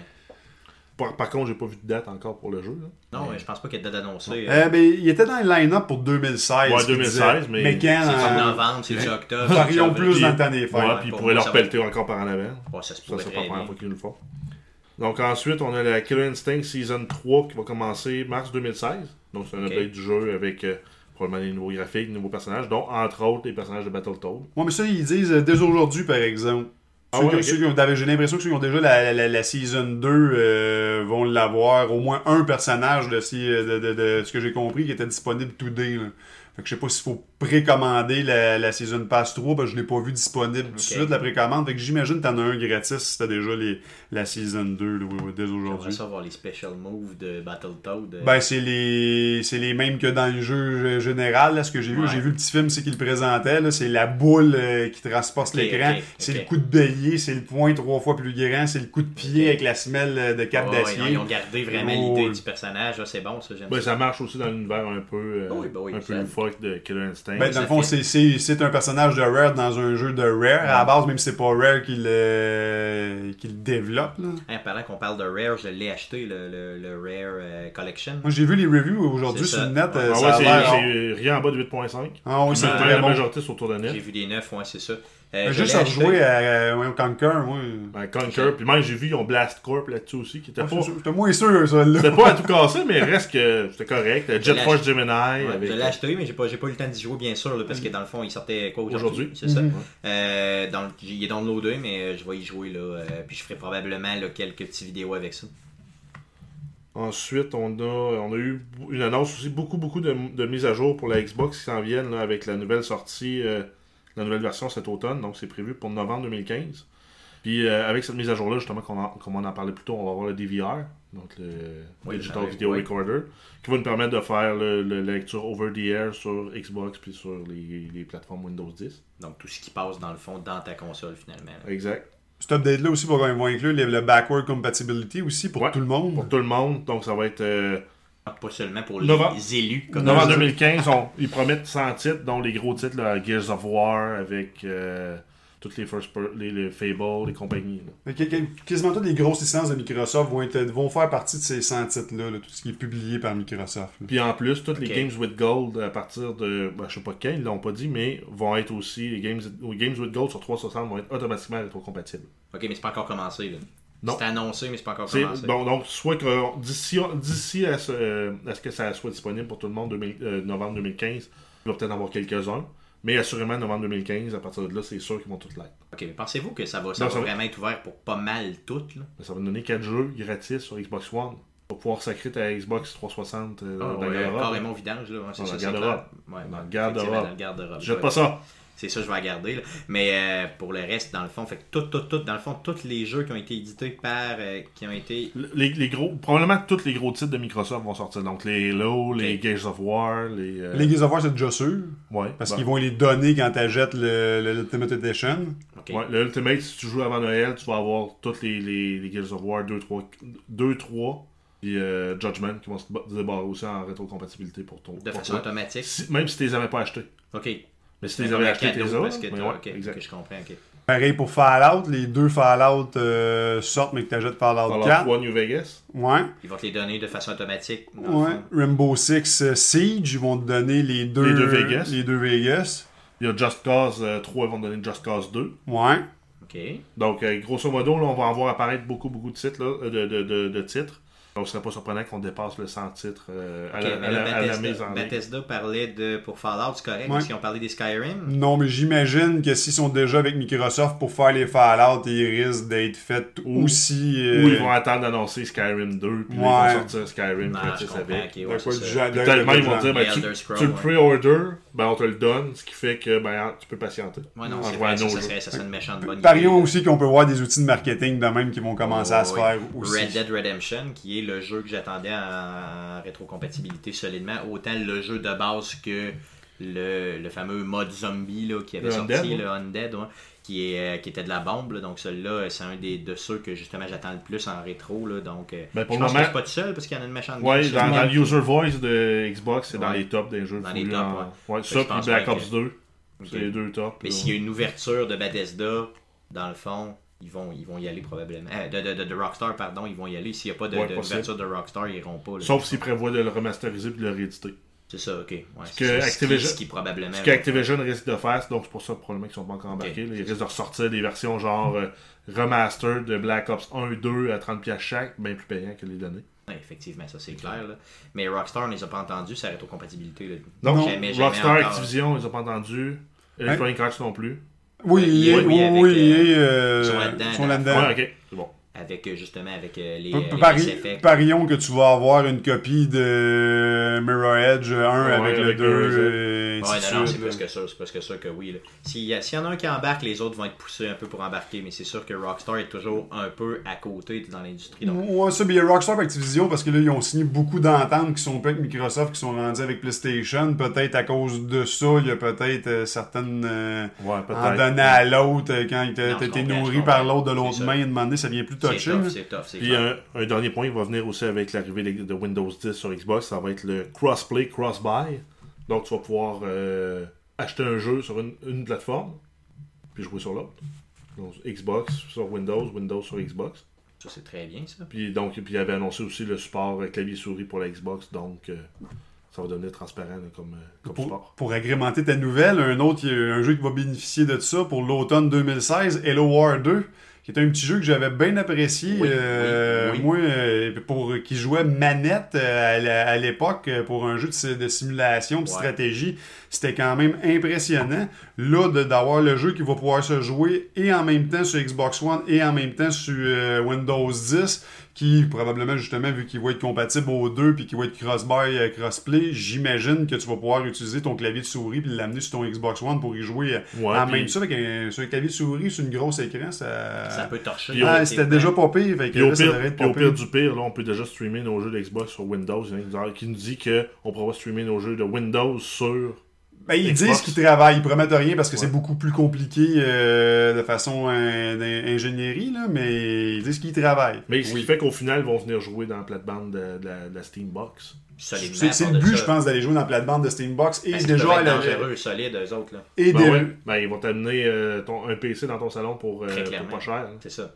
Par, par contre, j'ai pas vu de date encore pour le jeu. là. Non, mais je pense pas qu'il y ait de date annoncée. Euh, ben, il était dans le line-up pour 2016. Ouais, qu'il 2016, disait. mais Mais quand c'est comme euh, novembre, c'est du octobre. ça veut- plus dans des fêtes. Ouais, Ouais, puis ils pour pourraient leur ça va pelleter encore par en avant. Ouais, ça se Ça, pourrait c'est pas la première fois qu'ils le font. Donc ensuite, on a la Killer Instinct Season 3 qui va commencer mars 2016. Donc c'est un update du jeu avec euh, probablement des nouveaux graphiques, des nouveaux personnages, dont entre autres les personnages de Battletoad. Ouais, mais ça, ils disent euh, dès aujourd'hui, par exemple. Ah Ceux ouais, qui- ok. ceux qui ont- J'ai l'impression que ceux qui ont déjà la, la, la Season 2 euh, vont l'avoir. Au moins un personnage de, ces- de, de, de ce que j'ai compris qui était disponible today. Là. Fait que je sais pas s'il faut précommander la, la Season Pass 3, parce que je l'ai pas vu disponible tout de suite, la précommande. Fait que j'imagine que t'en as un gratis si t'as déjà les, la Season 2 là, ouais, ouais, dès J'aimerais aujourd'hui. ça voir les special moves de Battletoad. euh, Ben, c'est les c'est les mêmes que dans le jeu général. Là, ce que j'ai vu, Ouais. j'ai vu le petit film, c'est qu'il le présentait. là, C'est la boule euh, qui transporte l'écran. c'est le coup de bélier, c'est le point trois fois plus grand, c'est le coup de pied avec la semelle euh, de cap ouais, d'acier. ils ont gardé vraiment Oh, l'idée du personnage. là, C'est bon, ça, j'aime Ben, ça. ça marche aussi dans l'univers un peu, euh, Oui, ben oui, un ça- peu fuck de Killer Instinct. Ben, dans le fond, c'est- c'est c'est un personnage de Rare dans un jeu de Rare. À la base, même si c'est pas Rare qui le, qui le développe. Là. Hein, pendant qu'on parle de Rare, je l'ai acheté, le, le, le Rare euh, Collection. Moi, j'ai vu les reviews aujourd'hui C'est sur ça. le net. euh, ah ça ouais, c'est- rien en bas de 8.5. Ah oui, c'est la bon. majorité sur Tour de J'ai net. vu des neufs, ouais, c'est ça. Euh, je Juste à rejouer à, ouais, au Conquer, moi. Ben, Conquer, puis même j'ai vu, ils ont Blast Corp là-dessus aussi, qui était Ah, pas. J'étais moins sûr, ça, là. C'était pas à tout casser, mais reste que c'était correct. Jet Force. Gemini. Ouais, avec... Je l'ai acheté, mais j'ai pas, j'ai pas eu le temps d'y jouer, bien sûr, là, parce que dans le fond, il sortait quoi aujourd'hui? Aujourd'hui. C'est ça. Mhm. Euh, dans le- il est downloadé, mais euh, je vais y jouer là. euh, puis je ferai probablement là, quelques petites vidéos avec ça. Ensuite, on a, on a eu une annonce aussi, beaucoup, beaucoup de, de mises à jour pour la Xbox qui s'en viennent là, avec la nouvelle sortie, euh, la nouvelle version cet automne. Donc, c'est prévu pour novembre 2015. Puis, euh, avec cette mise à jour-là, justement, comme on, en- comme on en parlait plus tôt, on va avoir le DVR, donc le Oui, Digital le- Video oui. Recorder, qui va nous permettre de faire le, le- la lecture over the air sur Xbox puis sur les, les plateformes Windows 10. Donc tout ce qui passe dans le fond dans ta console finalement. là. Exact. Cet update-là aussi va, vont inclure le, le backward compatibility aussi pour Ouais. tout le monde. Pour tout le monde, donc ça va être. euh, Pas seulement pour les Novembre. élus comme Novembre ça. 2015, on- ils promettent 100 titres, dont les gros titres, là, Gears of War, avec euh, toutes les First les, les Fable, les compagnies. là. Quasiment toutes les grosses licences de Microsoft vont, être, vont faire partie de ces 100 titres-là, là, tout ce qui est publié par Microsoft. là. Puis en plus, toutes les. Games with Gold, à partir de, ben, je sais pas quand, ils l'ont pas dit, mais vont être aussi, les Games, les Games with Gold sur 360 vont être automatiquement rétrocompatibles. Ok, mais c'est pas encore commencé là. Non. C'est annoncé, mais c'est pas encore commencé. donc, donc, soit que d'ici d'ici à, ce, à ce que ça soit disponible pour tout le monde 2000, euh, novembre 2015, il va peut-être en avoir quelques-uns. Mais assurément, novembre 2015, à partir de là, c'est sûr qu'ils vont toutes l'être. Ok, mais pensez-vous que ça va, ça Non, va ça va- vraiment être ouvert pour pas mal toutes là? Mais ça va donner 4 jeux gratis sur Xbox One. Pour pouvoir sacrer ta Xbox 360 euh, Ah, dans le ouais, garde-robe. carrément vidange, là. Ouais, c'est Dans ça, le garde-robe. Ouais, Dans le garde-robe. le. Jette pas ça. C'est ça, je vais la garder. là. Mais euh, pour le reste, dans le fond, fait que tout, tout, tout, dans le fond, tous les jeux qui ont été édités par. euh, qui ont été. Les, les gros, probablement tous les gros titres de Microsoft vont sortir. Donc les Halo, les Gears of War, les. euh, Les Gears of War, c'est déjà sûr. Ouais, Parce bon. qu'ils vont les donner quand tu achètes le, le Ultimate Edition. Ok. Ouais, le Ultimate, si tu joues avant Noël, tu vas avoir tous les, les, les Gears of War 2, 3, 2, 3 et euh, Judgment qui vont se ba- se débarrer aussi en rétrocompatibilité pour ton. De pour façon toi. automatique. Si- même si tu les avais pas achetés. Ok. Mais si tu C'est les avais achetés, parce que ouais, exact. je comprends, ok. Pareil pour Fallout, les deux Fallout euh, sortent, mais que tu achètes Fallout, Fallout 4. 3 New Vegas. Ouais. Ils vont te les donner de façon automatique. ouais. fond. Rainbow Six euh, Siege, ils vont te donner les deux, Les deux Vegas. Les deux Vegas. Il y a Just Cause euh, 3, ils vont donner Just Cause 2. Ouais. Ok. Donc, euh, grosso modo, là, on va en voir apparaître beaucoup, beaucoup de titres. Là, euh, de, de, de, de titres. Donc, ce serait pas surprenant qu'on dépasse le 100 titres euh, à, la, à la- la Bethesda, mise en ligne. Bethesda parlait de. Pour Fallout, c'est correct, Ouais. parce qu'ils ont parlé des Skyrim? Non, mais j'imagine que s'ils sont déjà avec Microsoft pour faire les Fallout, ils risquent d'être faits aussi. Ou euh, ils vont attendre d'annoncer Skyrim 2, puis Ouais. ils vont sortir Skyrim Non, gratis avec. ok, ouais, Tellement ils vont dire, ben, tu, le ouais. pre-order, ben on te le donne, ce qui fait que ben, tu peux patienter. Ouais, non, c'est vrai, ça, ça serait, ça serait une méchante bonne idée. Parions aussi qu'on peut voir des outils de marketing de même qui vont commencer à se Ouais, faire aussi. Red Dead Redemption, qui est le jeu que j'attendais en rétrocompatibilité solidement, autant le jeu de base que le, le fameux mode zombie là, qui avait Le sorti, Undead, ouais. le Undead, ouais, qui, est, euh, qui était de la bombe. là. donc celui-là, c'est un des, de ceux que justement j'attends le plus en rétro. Là, donc euh, Ben, pour je le pense moment- que pas tout seul parce qu'il y en a une méchante Ouais, game, dans, le user voice de Xbox, c'est dans les tops des jeux. Dans les tops, en- ouais. Ça, puis Black Ops que- 2, Ok. c'est les deux tops. Mais s'il y a une ouverture de Bethesda, dans le fond, ils vont, ils vont y aller probablement. Euh, de, de, de, de Rockstar, pardon, ils vont y aller. S'il n'y a pas de- Ouais, de- possible. d'ouverture de, Rockstar, ils iront pas. là. Sauf s'ils prévoient de le remasteriser puis de le rééditer. C'est ça, ok. Ouais, Ce c'est que ça, Activision- qui, ce qui probablement. Ce qu'Activision risque de faire, c'est donc c'est pour ça probablement qu'ils sont pas encore embarqués. Là. Ils risquent de ressortir des versions genre euh, remaster de Black Ops 1 et 2 à 30$ chaque, bien plus payant que les données. Ouais, effectivement, ça c'est clair. Là. Mais Rockstar, on les a pas entendus, sa rétrocompatibilité. Là. Non, Jamais, jamais Rockstar, encore. Activision, ils ont pas entendu. Electronic Arts non plus. Oui, Oui, il est- oui, oui, ils sont là-dedans, ils sont dans la là-dedans. Ouais, ok, c'est bon. Avec euh, justement avec euh, les, P- euh, les pari- parions que tu vas avoir une copie de Mirror Edge 1 avec le avec 2 Mirror's Edge. et Ouais, ainsi non, non, c'est plus que sûr, c'est plus que sûr que oui. là. S'il y, y en a un qui embarque, les autres vont être poussés un peu pour embarquer, mais c'est sûr que Rockstar est toujours un peu à côté dans l'industrie. Donc, Ouais, ça, puis il y a Rockstar Activision parce que là, ils ont signé beaucoup d'ententes qui sont pas avec Microsoft, qui sont rendues avec PlayStation. Peut-être à cause de ça, il y a peut-être euh, certaines. euh, Ouais, en peut-être. donnant à l'autre, quand comprends, nourri par l'autre de l'autre main, demander, ça vient plus touché. c'est tough, c'est Puis clair. un, un dernier point qui va venir aussi avec l'arrivée de Windows 10 sur Xbox, ça va être le crossplay, cross-buy. Donc tu vas pouvoir euh, acheter un jeu sur une, une plateforme, puis jouer sur l'autre. Donc Xbox sur Windows, Windows sur Xbox. Ça, c'est très bien, ça. Puis donc puis il avait annoncé aussi le support euh, clavier-souris pour la Xbox, donc euh, ça va devenir transparent là, comme, euh, comme Pour, support. pour agrémenter ta nouvelle, un autre, il y a un jeu qui va bénéficier de ça pour l'automne 2016, Hello War 2, qui est un petit jeu que j'avais bien apprécié. Oui, euh, oui, oui. Moi, euh, pour qui jouait manette euh, à l'époque euh, pour un jeu de, si- de simulation, de Ouais. stratégie, c'était quand même impressionnant. Là, d'avoir le jeu qui va pouvoir se jouer et en même temps sur Xbox One et en même temps sur Windows 10, qui probablement justement vu qu'il va être compatible aux deux puis qu'il va être cross-buy euh, crossplay, j'imagine que tu vas pouvoir utiliser ton clavier de souris puis l'amener sur ton Xbox One pour y jouer euh, Ouais, en même ça avec un, sur un clavier de souris sur une grosse écran, ça. Ça peut torcher. Ah, c'était déjà pas pire, fait que au là, ça pire, devrait être puis au pas pire pire. du pire, là, on peut déjà streamer nos jeux d'Xbox sur Windows. Il y en a qui nous- qui nous dit qu'on pourra streamer nos jeux de Windows sur Ben, ils Xbox. disent qu'ils travaillent, ils promettent rien parce que Ouais. c'est beaucoup plus compliqué euh, de façon d'ingénierie, là, mais ils disent qu'ils travaillent. Mais ce Oui. qui fait qu'au final, ils vont venir jouer dans la plate-bande de, de la, de la Steambox. solidement. C'est le but, je pense, d'aller jouer dans la plate-bande de Steambox et qu'ils déjà la- dangereux, solides, eux autres. Là. et Ben des- ouais, ben, ils vont t'amener euh, ton- un PC dans ton salon pour, euh, pour pas cher. hein. C'est ça.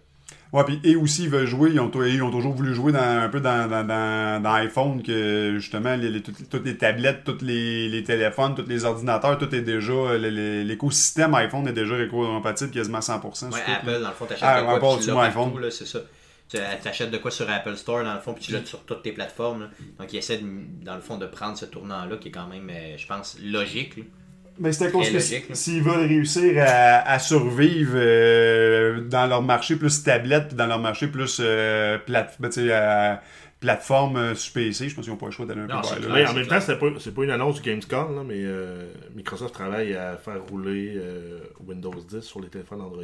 Ouais, puis et aussi ils veulent jouer, ils ont, ils ont toujours voulu jouer dans, un peu dans, dans, dans, dans iPhone que justement les, les- toutes, toutes les tablettes, tous les, les téléphones, tous les ordinateurs, tout est déjà le- l'écosystème iPhone est déjà rétro-compatible quasiment à 100%. sur Ouais, tout. Apple, dans le fond, t'achètes Ah, de quoi, tu iPhone? c'est ça. Tu achètes de quoi sur Apple Store, dans le fond, puis tu l'as sur toutes tes plateformes. là. Donc, ils essaient, de- dans le fond, de prendre ce tournant-là, qui est quand même, euh, je pense, logique. là. Ben, c'est à cause que s'ils veulent réussir à, à survivre euh, dans leur marché plus tablette, puis dans leur marché plus euh, plate, ben, euh, plateforme euh, sur PC, je pense qu'ils n'ont pas le choix d'aller un peu Non, vers là. Mais en même clair. temps, c'est pas, c'est pas une annonce du Gamescom, là, mais euh, Microsoft travaille à faire rouler euh, Windows 10 sur les téléphones Android.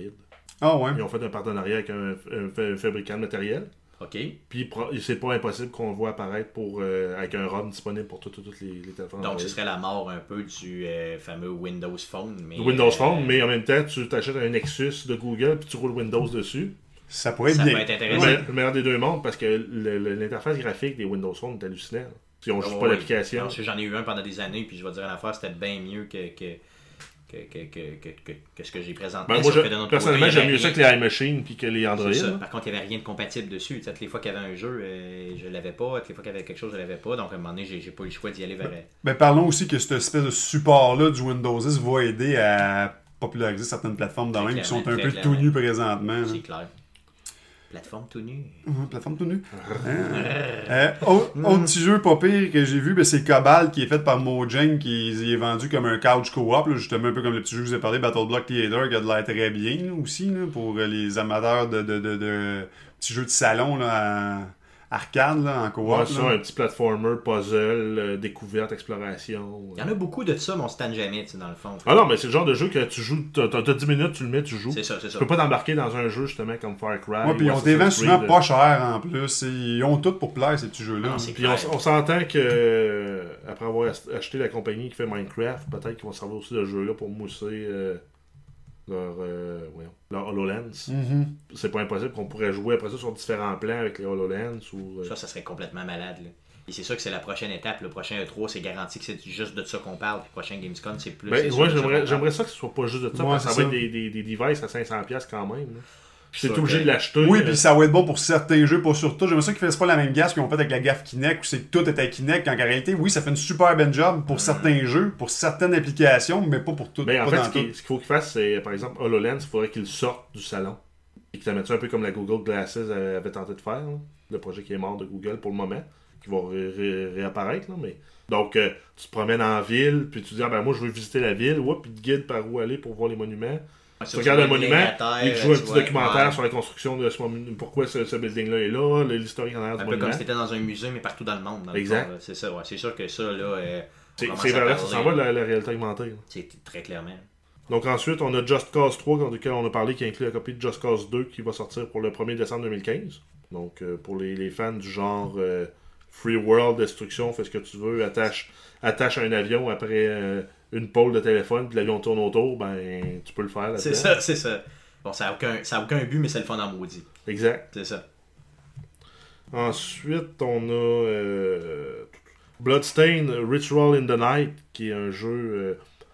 Ah ouais. Ils ont fait un partenariat avec un, un fabricant de matériel. OK. Puis c'est pas impossible qu'on le voit apparaître pour, euh, avec un ROM disponible pour tous les, les téléphones Donc, ce serait la mort un peu du euh, fameux Windows Phone. Mais, Windows euh, Phone, mais en même temps, tu t'achètes un Nexus de Google puis tu roules Windows dessus. Ça pourrait être Ça bien. peut être intéressant. le meilleur des deux mondes parce que l'interface graphique des Windows Phone est hallucinante. Ils ont juste Ouais, pas l'application. J'en ai eu un pendant des années, puis je vais dire une affaire, c'était bien mieux que, que, que, que, que, que, que- que ce que j'ai présenté. Ben, moi, je- personnellement, j'aime mieux ça que les iMachine puis que les Android. Par contre, il n'y avait rien de compatible dessus. Toutes les fois qu'il y avait un jeu, euh, je l'avais pas. Toutes les fois qu'il y avait quelque chose, je l'avais pas. Donc, à un moment donné, j'ai pas eu le choix d'y aller vers. Ben, parlons aussi que cette espèce de support-là du Windows 10 va aider à populariser certaines plateformes dans même qui sont un peu tout nues présentement. C'est clair. Plateforme tout nue. Mhm, plateforme tout nue. Euh, autre, autre petit jeu pas pire que j'ai vu, ben, c'est Cobalt qui est fait par Mojang qui il est vendu comme un couch co-op, justement un peu comme le petit jeu que je vous ai parlé, Battle Block Theater, qui a de l'air très bien là, aussi là, pour euh, les amateurs de, de, de, de petits jeux de salon là, à- arcade là, en coop. Ouais, ça, un petit platformer, puzzle, euh, découverte, exploration. Il y en a beaucoup de ça, mais on se tanne jamais, tu sais, dans le fond. Ah non, mais c'est le genre de jeu que tu joues, t'as t'as 10 minutes, tu le mets, tu joues. C'est ça, c'est Tu ça. peux pas t'embarquer dans un jeu justement comme Far Cry. Ouais, puis ou ils ont des ventes Assassin's souvent pas cher en plus. et Ils ont tout pour plaire, ces petits jeux-là. Puis on, on s'entend que euh, après avoir ach- acheté la compagnie qui fait Minecraft, peut-être qu'ils vont servir aussi de jeu-là pour mousser euh, leur, euh, leur HoloLens. Mhm. C'est pas impossible qu'on pourrait jouer après ça sur différents plans avec les HoloLens ou. euh, Ça, ça serait complètement malade. Là. Et c'est sûr que c'est la prochaine étape. Le prochain E3, c'est garanti que c'est juste de ça qu'on parle. Puis le prochain Gamescom, c'est plus. Ben, ouais, j'aimerais, ça que ce soit pas juste de ça, Ouais, parce que ça va être des, des, des devices à 500$ quand même. là. Puis c'est obligé de l'acheter. Oui, puis ça va être bon pour certains jeux, pas sur tout. J'aimerais ça qu'ils fassent pas la même gaffe qu'ils ont fait avec la gaffe Kinect, où c'est que tout est à Kinect, quand en réalité, oui, ça fait une super bonne job pour certains jeux, pour certaines applications, mais pas pour tout. Ben, en fait, ce qu'il faut qu'il fasse, c'est, par exemple, HoloLens, il faudrait qu'il sorte du salon. Et qu'il la mette ça un peu comme la Google Glasses avait, tenté de faire. là. Le projet qui est mort de Google pour le moment, qui va ré- ré- réapparaître. Là, mais... Donc, euh, tu te promènes en ville, puis tu dis, ah, ben moi, je veux visiter la ville. Oups, puis te guide par où aller pour voir les monuments. Tu regardes les monument, et tu joues un petit documentaire sur la construction de ce monument, pourquoi ce, building-là est là, le- l'historique en arrière du Un peu monument. comme si t'étais dans un musée, mais partout dans le monde. dans le Exact. là. C'est ça, ouais. C'est sûr que ça, là, euh, C'est commence c'est à vrai, ça s'en va de la, réalité augmentée. là. C'est très clairement. Donc ensuite, on a Just Cause 3, duquel on a parlé, qui inclut la copie de Just Cause 2, qui va sortir pour le 1er décembre 2015. Donc euh, pour les, les fans du genre euh, Free World, destruction, fais ce que tu veux, attache, attache un avion après euh, une pôle de téléphone, puis l'avion tourne autour, ben tu peux le faire C'est ça, c'est ça. Bon, ça n'a aucun, ça a aucun but, mais c'est le fun en maudit. Exact. C'est ça. Ensuite, on a euh, Bloodstain Ritual in the Night, qui est un jeu. euh,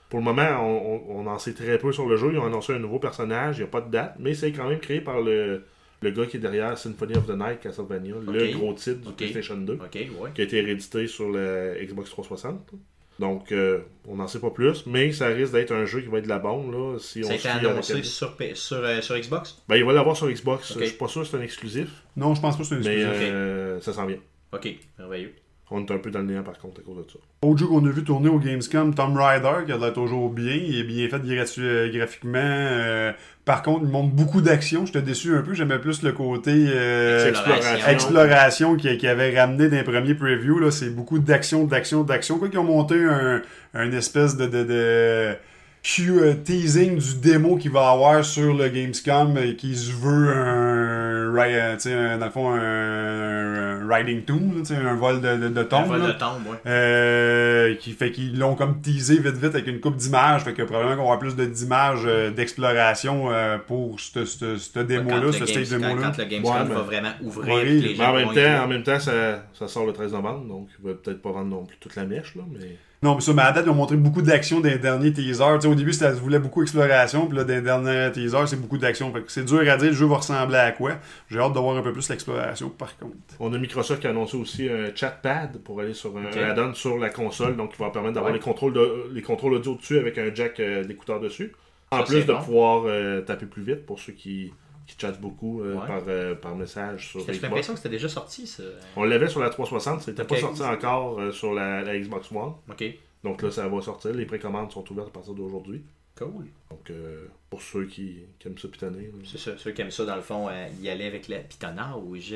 pour le moment, on, on- on en sait très peu sur le jeu. Ils ont annoncé un nouveau personnage, il n'y a pas de date, mais c'est quand même créé par le, le gars qui est derrière Symphony of the Night Castlevania, le gros titre du. PlayStation 2, Ok, ouais. qui a été réédité sur la Xbox 360. Donc, euh, on n'en sait pas plus, mais ça risque d'être un jeu qui va être de la bombe là, si Ça on a été annoncé sur, P- sur, euh, sur Xbox? Ben, il va l'avoir sur Xbox. Je suis pas sûr que c'est un exclusif, Non, je pense pas que c'est mais exclusif. euh, ça s'en vient. Ok, merveilleux. On est un peu dans le néant par contre à cause de ça. Autre jeu qu'on a vu tourner au Gamescom, Tomb Raider, qui a l'air toujours bien. Il est bien fait euh, graphiquement. euh, par contre, il montre beaucoup d'action. J'étais déçu un peu. J'aimais plus le côté euh, Exploration. exploration qui, qui avait ramené d'un premier preview. Là, c'est beaucoup d'action, d'action, d'action. Quoi qu'ils ont monté un, un espèce de, de, de Q- teasing du démo qu'il va avoir sur le Gamescom et qui se veut un, euh, un- dans le fond, un, un riding sais, un vol de, de, de Un tombe. vol là. de tombe, ouais. Euh, qui fait qu'ils l'ont comme teasé vite vite avec une coupe d'images. Fait que probablement qu'on va avoir plus de d'images euh, d'exploration euh, pour cette, démo-là, ce stage quand, démo-là. quand le Gamescom Ouais, mais- va vraiment ouvrir, Ouais, puis les Mais gens en même temps, en même temps ça, ça sort le 13 novembre, donc il va peut-être pas vendre non plus toute la mèche, là, mais... Non, mais ça, mais à date, ils ont montré beaucoup d'action dans les derniers teasers. Tu sais, au début, ça se voulait beaucoup exploration, puis là, dans les derniers teasers, c'est beaucoup d'action. Fait que c'est dur à dire le jeu va ressembler à quoi. J'ai hâte de voir un peu plus l'exploration, par contre. On a Microsoft qui a annoncé aussi un chatpad pour aller sur un add-on sur la console, donc qui va permettre d'avoir Ouais. les, contrôles de- les contrôles audio dessus avec un jack euh, d'écouteur dessus. En Ça, plus de bon. pouvoir euh, taper plus vite pour ceux qui, qui chattent beaucoup euh, Ouais. par, euh, par message sur J'ai l'impression que c'était déjà sorti, ça. On l'avait sur la 360, c'était pas sorti encore euh, sur la, la Xbox One. Ok. Donc là, ça va sortir. Les précommandes sont ouvertes à partir d'aujourd'hui. Cool. Donc, euh, pour ceux qui, qui aiment ça pitonner. C'est ça. Ceux qui aiment ça, dans le fond, euh, y aller avec le pitonnage.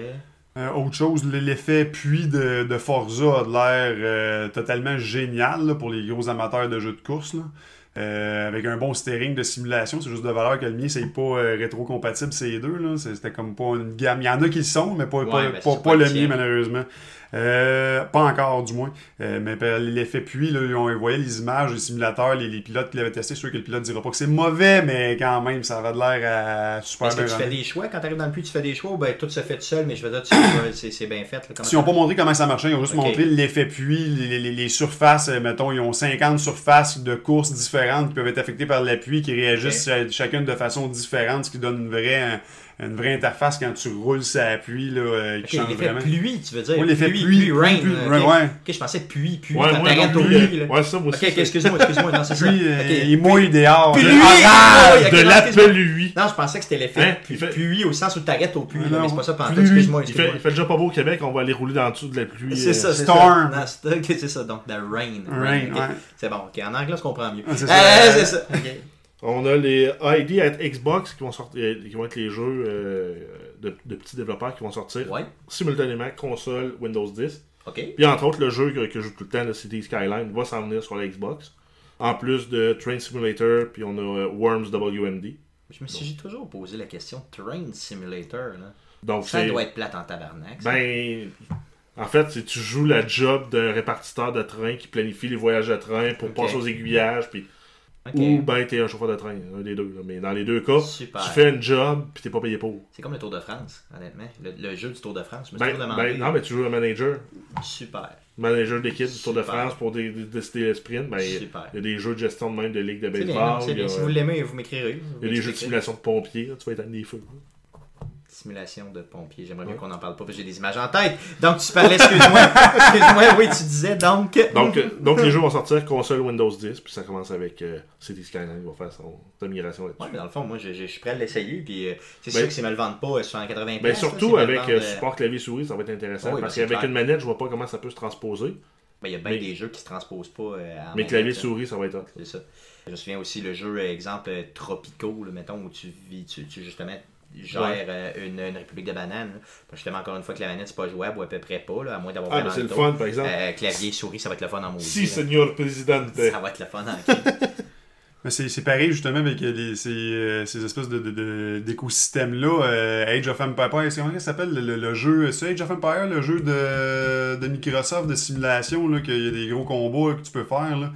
Euh, autre chose, l'effet puits de, de Forza a de l'air euh, totalement génial là, pour les gros amateurs de jeux de course. là. Euh, avec un bon steering de simulation, c'est juste de valeur que le mien, c'est pas euh, rétro-compatible ces deux. là. C'était comme pas une gamme. Il y en a qui le sont, mais pas, Ouais, pas, ben, pas- le mien, malheureusement. Euh, pas encore, du moins. Euh, mais l'effet puits, là, on voyait les images, les simulateurs, les, les pilotes qui l'avaient testé. sûr que le pilote dira pas que c'est mauvais, mais quand même, ça avait de l'air à super Est-ce que bien tu fais des choix? Quand tu arrives dans le puits, tu fais des choix ou ben tout se fait tout seul, mais je veux dire, tu sais, c'est c'est bien fait. là, Ils n'ont pas montré comment ça marchait, ils ont juste montré l'effet puits, les, les- les surfaces, euh, mettons, ils ont 50 surfaces de courses différentes qui peuvent être affectées par la pluie, qui réagissent ch- chacune de façon différente, ce qui donne une vraie, une vraie interface quand tu roules sa pluie, là, euh, qui Ok, change l'effet vraiment. pluie, tu veux dire. Oui, l'effet pluie, pluie, pluie, rain. pluie, là, rain, ok. ouais. Ok, je pensais pluie, pluie. Ouais, moi, non pluie, euh, là. ouais, ça, moi aussi. ok, c'est- excuse-moi, excuse-moi, non, c'est ça. Pluie, euh, il mouille dehors. Pluie! là. Ah, de non, l'appel Non, je pensais que c'était l'effet Hein, pluie au sens où t'arrêtes au puits, Ah mais c'est pas ça pluie. excuse-moi, Il fait, excuse-moi. il fait déjà pas beau au Québec, on va aller rouler dans le dessous de la pluie. C'est euh, ça, c'est (laughs) Storm. c'est c'est ça, donc the rain. Rain. C'est bon, ok, en anglais, on se comprend mieux. Ah, c'est Ah, ça. On a les ID at Xbox qui vont sortir, euh, qui vont être les jeux euh, de, de petits développeurs qui vont sortir Ouais, simultanément console Windows 10. ok. Puis entre autres, le jeu que, que je joue tout le temps, le City Skyline, va s'en venir sur la Xbox. En plus de Train Simulator, puis on a euh, Worms WMD. Je me suis toujours posé la question Train Simulator. Là. Donc Ça doit être plate en tabarnak. ça. Ben. En fait, tu joues la job d'un répartiteur de train qui planifie les voyages de train pour passer aux aiguillages, puis Ou ben t'es un chauffeur de train, un des deux. là. Mais dans les deux cas, Super. tu fais un job puis t'es pas payé pour. C'est comme le Tour de France, honnêtement. Le, le jeu du Tour de France. Je me suis Ben, demandé. ben, non, mais tu joues un manager, Super. manager d'équipe du Tour de. France pour dé- dé- décider le sprint. Ben, il y a- Super. il y a des jeux de gestion de même de ligue de bien, baseball. non, a. Si vous l'aimez, vous m'écrirez. il y a des jeux de simulation de pompiers, là, tu vas éteindre des feux. Simulation de pompier. J'aimerais bien qu'on en parle pas parce que j'ai des images en tête. Donc tu parlais, excuse-moi. (laughs) excuse-moi, oui, tu disais donc. Donc, euh, donc les jeux vont sortir console Windows 10, puis ça commence avec euh, City Skyline, il va faire son, sa migration là-dessus. Ouais, mais dans le fond, moi, je, je- je suis prêt à l'essayer. Puis euh, c'est Ben- sûr que si me le vendent pas euh, sur 80 Ben, surtout avec euh, support clavier souris, ça va être intéressant. Oui, ben, parce c'est qu'avec une manette, je vois pas comment ça peut se transposer. Ben, il y a bien Mais- des jeux qui se transposent pas. euh, en Mais manette, clavier là. souris, ça va être hot. C'est ça. Je me souviens aussi le jeu, euh, exemple, euh, Tropico, là, mettons, où tu vis, tu, tu justement Ouais. euh, une, une république de bananes. Justement, encore une fois, que la manette, c'est pas jouable ou à peu près pas, là, à moins d'avoir Ah, mais c'est le fun, par exemple. Euh, clavier, souris, ça va être le fun en maudit. si, là. Seigneur Président. Ça va être le fun en. (laughs) Mais c'est c'est pareil justement avec les- ces, euh, ces espèces de, de- de- d'écosystèmes-là. Euh, Age of Empire, c'est comment ça s'appelle le, le- le jeu C'est Age of Empire, le jeu de, de Microsoft de simulation, là, qu'il y a des gros combats là, que tu peux faire, là,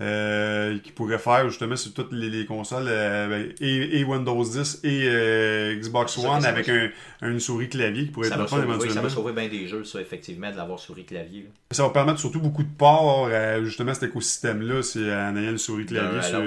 euh, qui pourrait faire justement sur toutes les, les consoles, euh, ben, et, et Windows 10 et euh, Xbox ça One ça avec un, une souris clavier qui pourrait ça, être fun oui, ça va sauver bien des jeux, ça, effectivement, de l'avoir souris clavier. là. Ça va permettre surtout beaucoup de ports à justement cet écosystème-là, c'est en ayant le souris clavier. Sur-.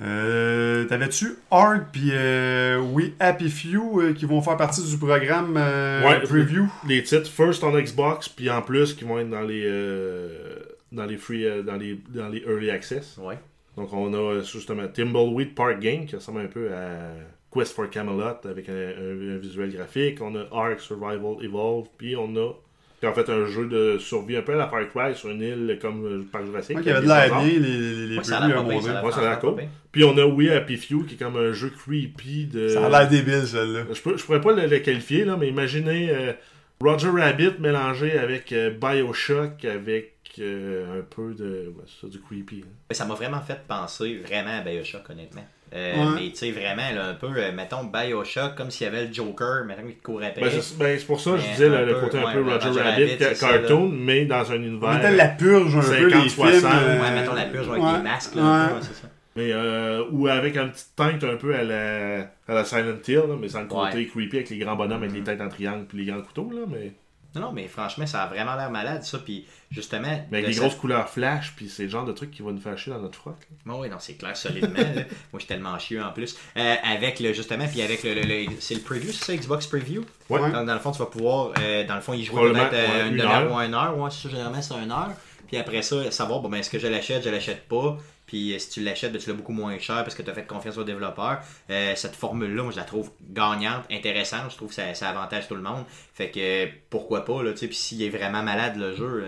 Euh, T'avais-tu Arc puis euh, oui Happy Few euh, qui vont faire partie du programme euh, Ouais. preview? Les titres first on Xbox, puis en plus qui vont être dans les euh, dans les free euh, dans les dans les early access. Ouais. Donc on a justement Thimbleweed Park Game qui ressemble un peu à Quest for Camelot avec un, un- un visuel graphique. On a Ark Survival Evolve, puis on a qui est en fait un jeu de survie un peu à la Far Cry sur une île comme euh, Parc Jurassique. Ouais, qui avait de l'air bien, les, les, ça a l'air cool. Puis on a We Happy Few qui est comme un jeu creepy de. Ça a l'air débile, celle-là. Je, peux, je pourrais pas le, le qualifier, là, mais imaginez euh, Roger Rabbit mélangé avec euh, Bioshock, avec euh, un peu de. ouais, c'est ça, du creepy. hein. Ça m'a vraiment fait penser vraiment à Bioshock, honnêtement. Euh, Ouais. Mais tu sais, vraiment, là, un peu, euh, mettons, Bioshock, comme s'il y avait le Joker, mettons, qui te courait après. Ben, c'est ben, c'est pour ça que je disais le, peu, côté un ouais, peu Roger, Roger Rabbit, ça, cartoon, mais dans un univers. mettait la purge un peu, 50, les 60, films. ouais, euh, Ouais, mettons la purge avec ouais. des masques, là, un peu, Ouais. ouais, c'est ça. Mais euh, ou avec un petit teinte un peu à la, à la Silent Hill, là, mais sans le côté Ouais. creepy avec les grands bonhommes avec les têtes en triangle puis les grands couteaux, là, mais, Non, non, mais franchement, ça a vraiment l'air malade, ça. Puis justement. mais avec de des cette- grosses couleurs flash, puis c'est le genre de truc qui va nous faire chier dans notre froc. Bon, oui, non, c'est clair, solidement. là. Moi, je suis tellement chieux en plus. Euh, avec le, justement, puis avec le. le- le- c'est le preview, c'est ça, Xbox Preview? Ouais. Dans, dans le fond, tu vas pouvoir, euh, dans le fond, y jouer peut-être euh, une, heure. ou une heure. Ouais, ça, généralement, c'est une heure. Puis après ça, savoir, bon, ben, est-ce que je l'achète, je l'achète pas? Puis euh, si tu l'achètes, ben, tu l'as beaucoup moins cher parce que tu as fait confiance au développeur. Euh, cette formule-là, moi, je la trouve gagnante, intéressante. Je trouve que ça, ça avantage tout le monde. Fait que pourquoi pas, là, tu sais. Puis s'il est vraiment malade, le jeu,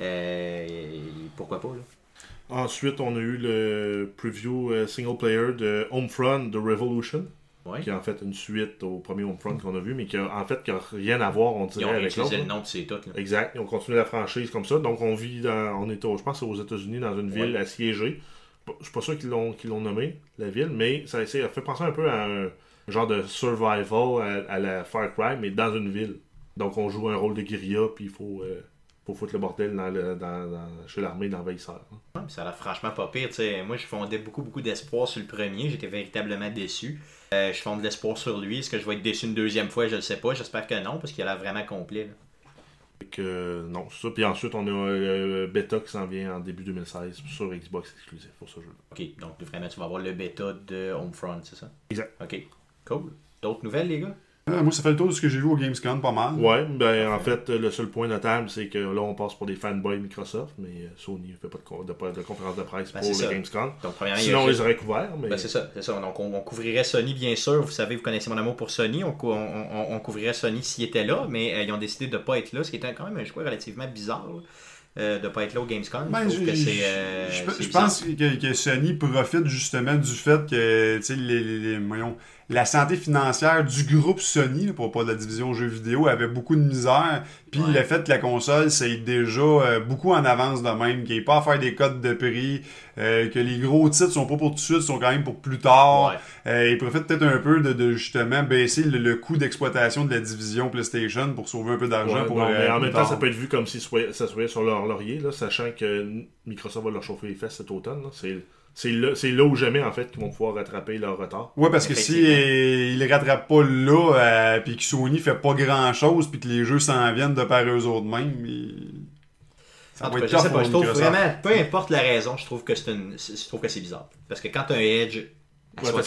euh, pourquoi pas, là. Ensuite, on a eu le preview single player de Homefront de Revolution, Ouais. qui est en fait une suite au premier Homefront qu'on a vu, mais qui a, en fait qui a rien à voir, on Ils dirait, ont avec l'autre. utilisé le nom de ces. Exact. Ils ont continué la franchise comme ça. Donc, on vit dans. On est, au- je pense, aux États-Unis, dans une ville assiégée. Je suis pas sûr qu'ils l'ont nommé, la ville, mais ça, ça fait penser un peu à un genre de survival à, la Far Cry, mais dans une ville. Donc, on joue un rôle de guérilla, puis il faut, euh, faut foutre le bordel dans le, dans, chez l'armée d'envahisseurs. hein. Ça a l'air franchement pas pire. tu sais. Moi, je fondais beaucoup, beaucoup d'espoir sur le premier. J'étais véritablement déçu. Euh, je fonde de l'espoir sur lui. Est-ce que je vais être déçu une deuxième fois? Je ne sais pas. J'espère que non, parce qu'il a l'air vraiment complet. là. Que, non, c'est ça. Puis ensuite, on a euh, Beta qui s'en vient en début 2016 sur Xbox exclusif pour ce jeu. Ok, donc vraiment, tu vas avoir le bêta de Homefront, c'est ça? Exact. Ok, cool. D'autres nouvelles, les gars? Euh, moi, ça fait le tour de ce que j'ai vu au Gamescom, pas mal. Ouais, ben en fait, le seul point notable, c'est que là, on passe pour des fanboys Microsoft, mais euh, Sony ne fait pas de, de, conférence de presse Ben, pour le ça. Gamescom. Donc, Sinon, on les aurait couverts, mais. Ben, c'est ça, c'est ça. Donc, on, on couvrirait Sony, bien sûr. Vous savez, vous connaissez mon amour pour Sony. On, cou- on, on- on couvrirait Sony s'il était là, mais euh, ils ont décidé de ne pas être là, ce qui était quand même un choix relativement bizarre là, euh, de ne pas être là au Gamescom. Ben, je je, que euh, pense que, que Sony profite justement du fait que tu sais, les, les- les- voyons, la santé financière du groupe Sony, pour pas de la division jeux vidéo, avait beaucoup de misère. Puis Ouais. le fait que la console, c'est déjà euh, beaucoup en avance de même, qu'il n'y ait pas à faire des codes de prix, euh, que les gros titres sont pas pour tout de suite, sont quand même pour plus tard. Ouais. Euh, ils profitent peut-être un peu de, de, justement baisser le, le coût d'exploitation de la division PlayStation pour sauver un peu d'argent. Ouais, pour, non, mais en même temps, tard. ça peut être vu comme si ça soit sur leur laurier, là, sachant que Microsoft va leur chauffer les fesses cet automne. C'est, c'est, là, c'est là ou jamais, en fait, qu'ils vont pouvoir rattraper leur retard. Ouais, parce que si ils les rattrapent pas là, euh, puis que Sony fait pas grand chose, puis que les jeux s'en viennent de par eux autres mêmes, ça En va tout être cas, je sais pas, je trouve vraiment, peu importe la raison, je trouve que c'est une, c'est- je trouve que c'est bizarre. Parce que quand t'as un Edge, Ouais, de le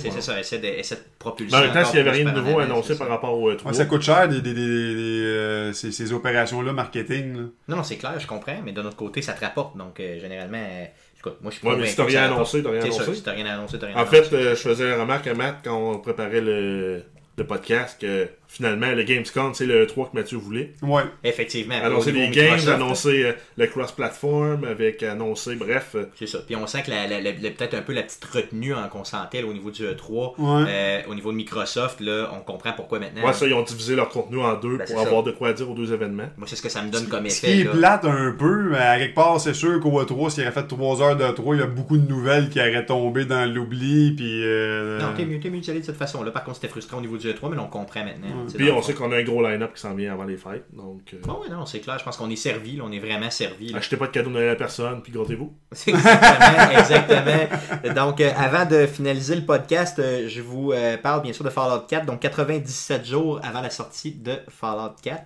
c'est ouais. ça, essaie de, essaie de propulser. Mais en même temps, s'il n'y avait rien de nouveau annoncé par rapport au E3, Ouais, ça coûte cher, des, des, des, des- des, euh, ces, ces opérations-là marketing. Là. Non, non, c'est clair, je comprends, mais d'un autre côté, ça te rapporte. Donc, euh, généralement, euh, écoute, moi, je suis Ouais, mais si t'as rien annoncé, t'as rien ça, annoncé. si t'as rien annoncé, t'as rien En annoncé. fait, euh, je faisais la remarque à Matt quand on préparait le, le podcast que finalement, le Gamescom, c'est le 3 que Mathieu voulait. Ouais. Effectivement. Annoncer des games, annoncer euh, le cross-platform, avec annoncer, bref. euh, C'est ça. Puis on sent que la, la- la- la- peut-être un peu la petite retenue qu'on sentait là, au niveau du E3, Ouais. euh, au niveau de Microsoft, là, on comprend pourquoi maintenant. Ouais, ça, ils ont divisé leur contenu en deux Ben, pour ça. avoir de quoi dire aux deux événements. Moi, c'est ce que ça me donne comme Ce effet. qui est là. plate un peu, mais à quelque part, c'est sûr qu'au E3, s'il aurait fait 3 heures de 3, il y a beaucoup de nouvelles qui auraient tombé dans l'oubli. Puis, euh, Non, t'es mieux, t'es mieux d'y aller de cette façon-là. Par contre, c'était frustrant au niveau du E3, mais là, on comprend maintenant. Ouais. Puis on sait qu'on a un gros line-up qui s'en vient avant les fêtes. Donc, euh, Bon, ouais, non, c'est clair. Je pense qu'on est servi. là, on est vraiment servi. là. achetez pas de cadeaux de Noël à personne, puis grottez-vous. (laughs) Exactement, exactement. Donc, euh, avant de finaliser le podcast, euh, je vous euh, parle bien sûr de Fallout 4, donc 97 jours avant la sortie de Fallout 4.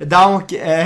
Donc, euh,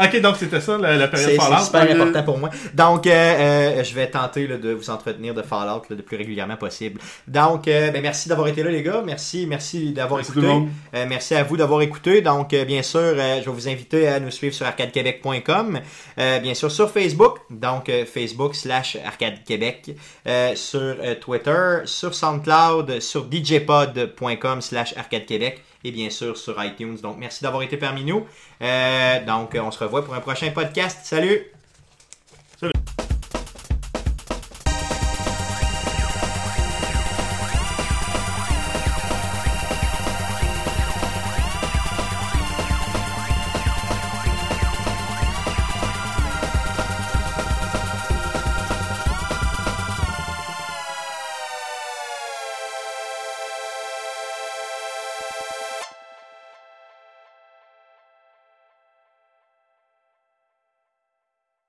(laughs) ok, donc c'était ça la, la période c'est Fallout. super important pour moi. Donc, euh, euh, je vais tenter là, de vous entretenir de Fallout là, le plus régulièrement possible. Donc, euh, ben, merci d'avoir été là, les gars. Merci, merci d'avoir écouté. merci à vous d'avoir écouté. Donc, euh, bien sûr, euh, je vais vous inviter à nous suivre sur arcadequebec.com. Euh, bien sûr, sur Facebook. Donc, euh, Facebook slash Arcade Québec. Euh, sur Twitter, sur SoundCloud, sur djpod.com slash Arcade Québec et bien sûr sur iTunes. Donc, merci d'avoir été parmi nous. Euh, donc, on se revoit pour un prochain podcast. Salut! Salut!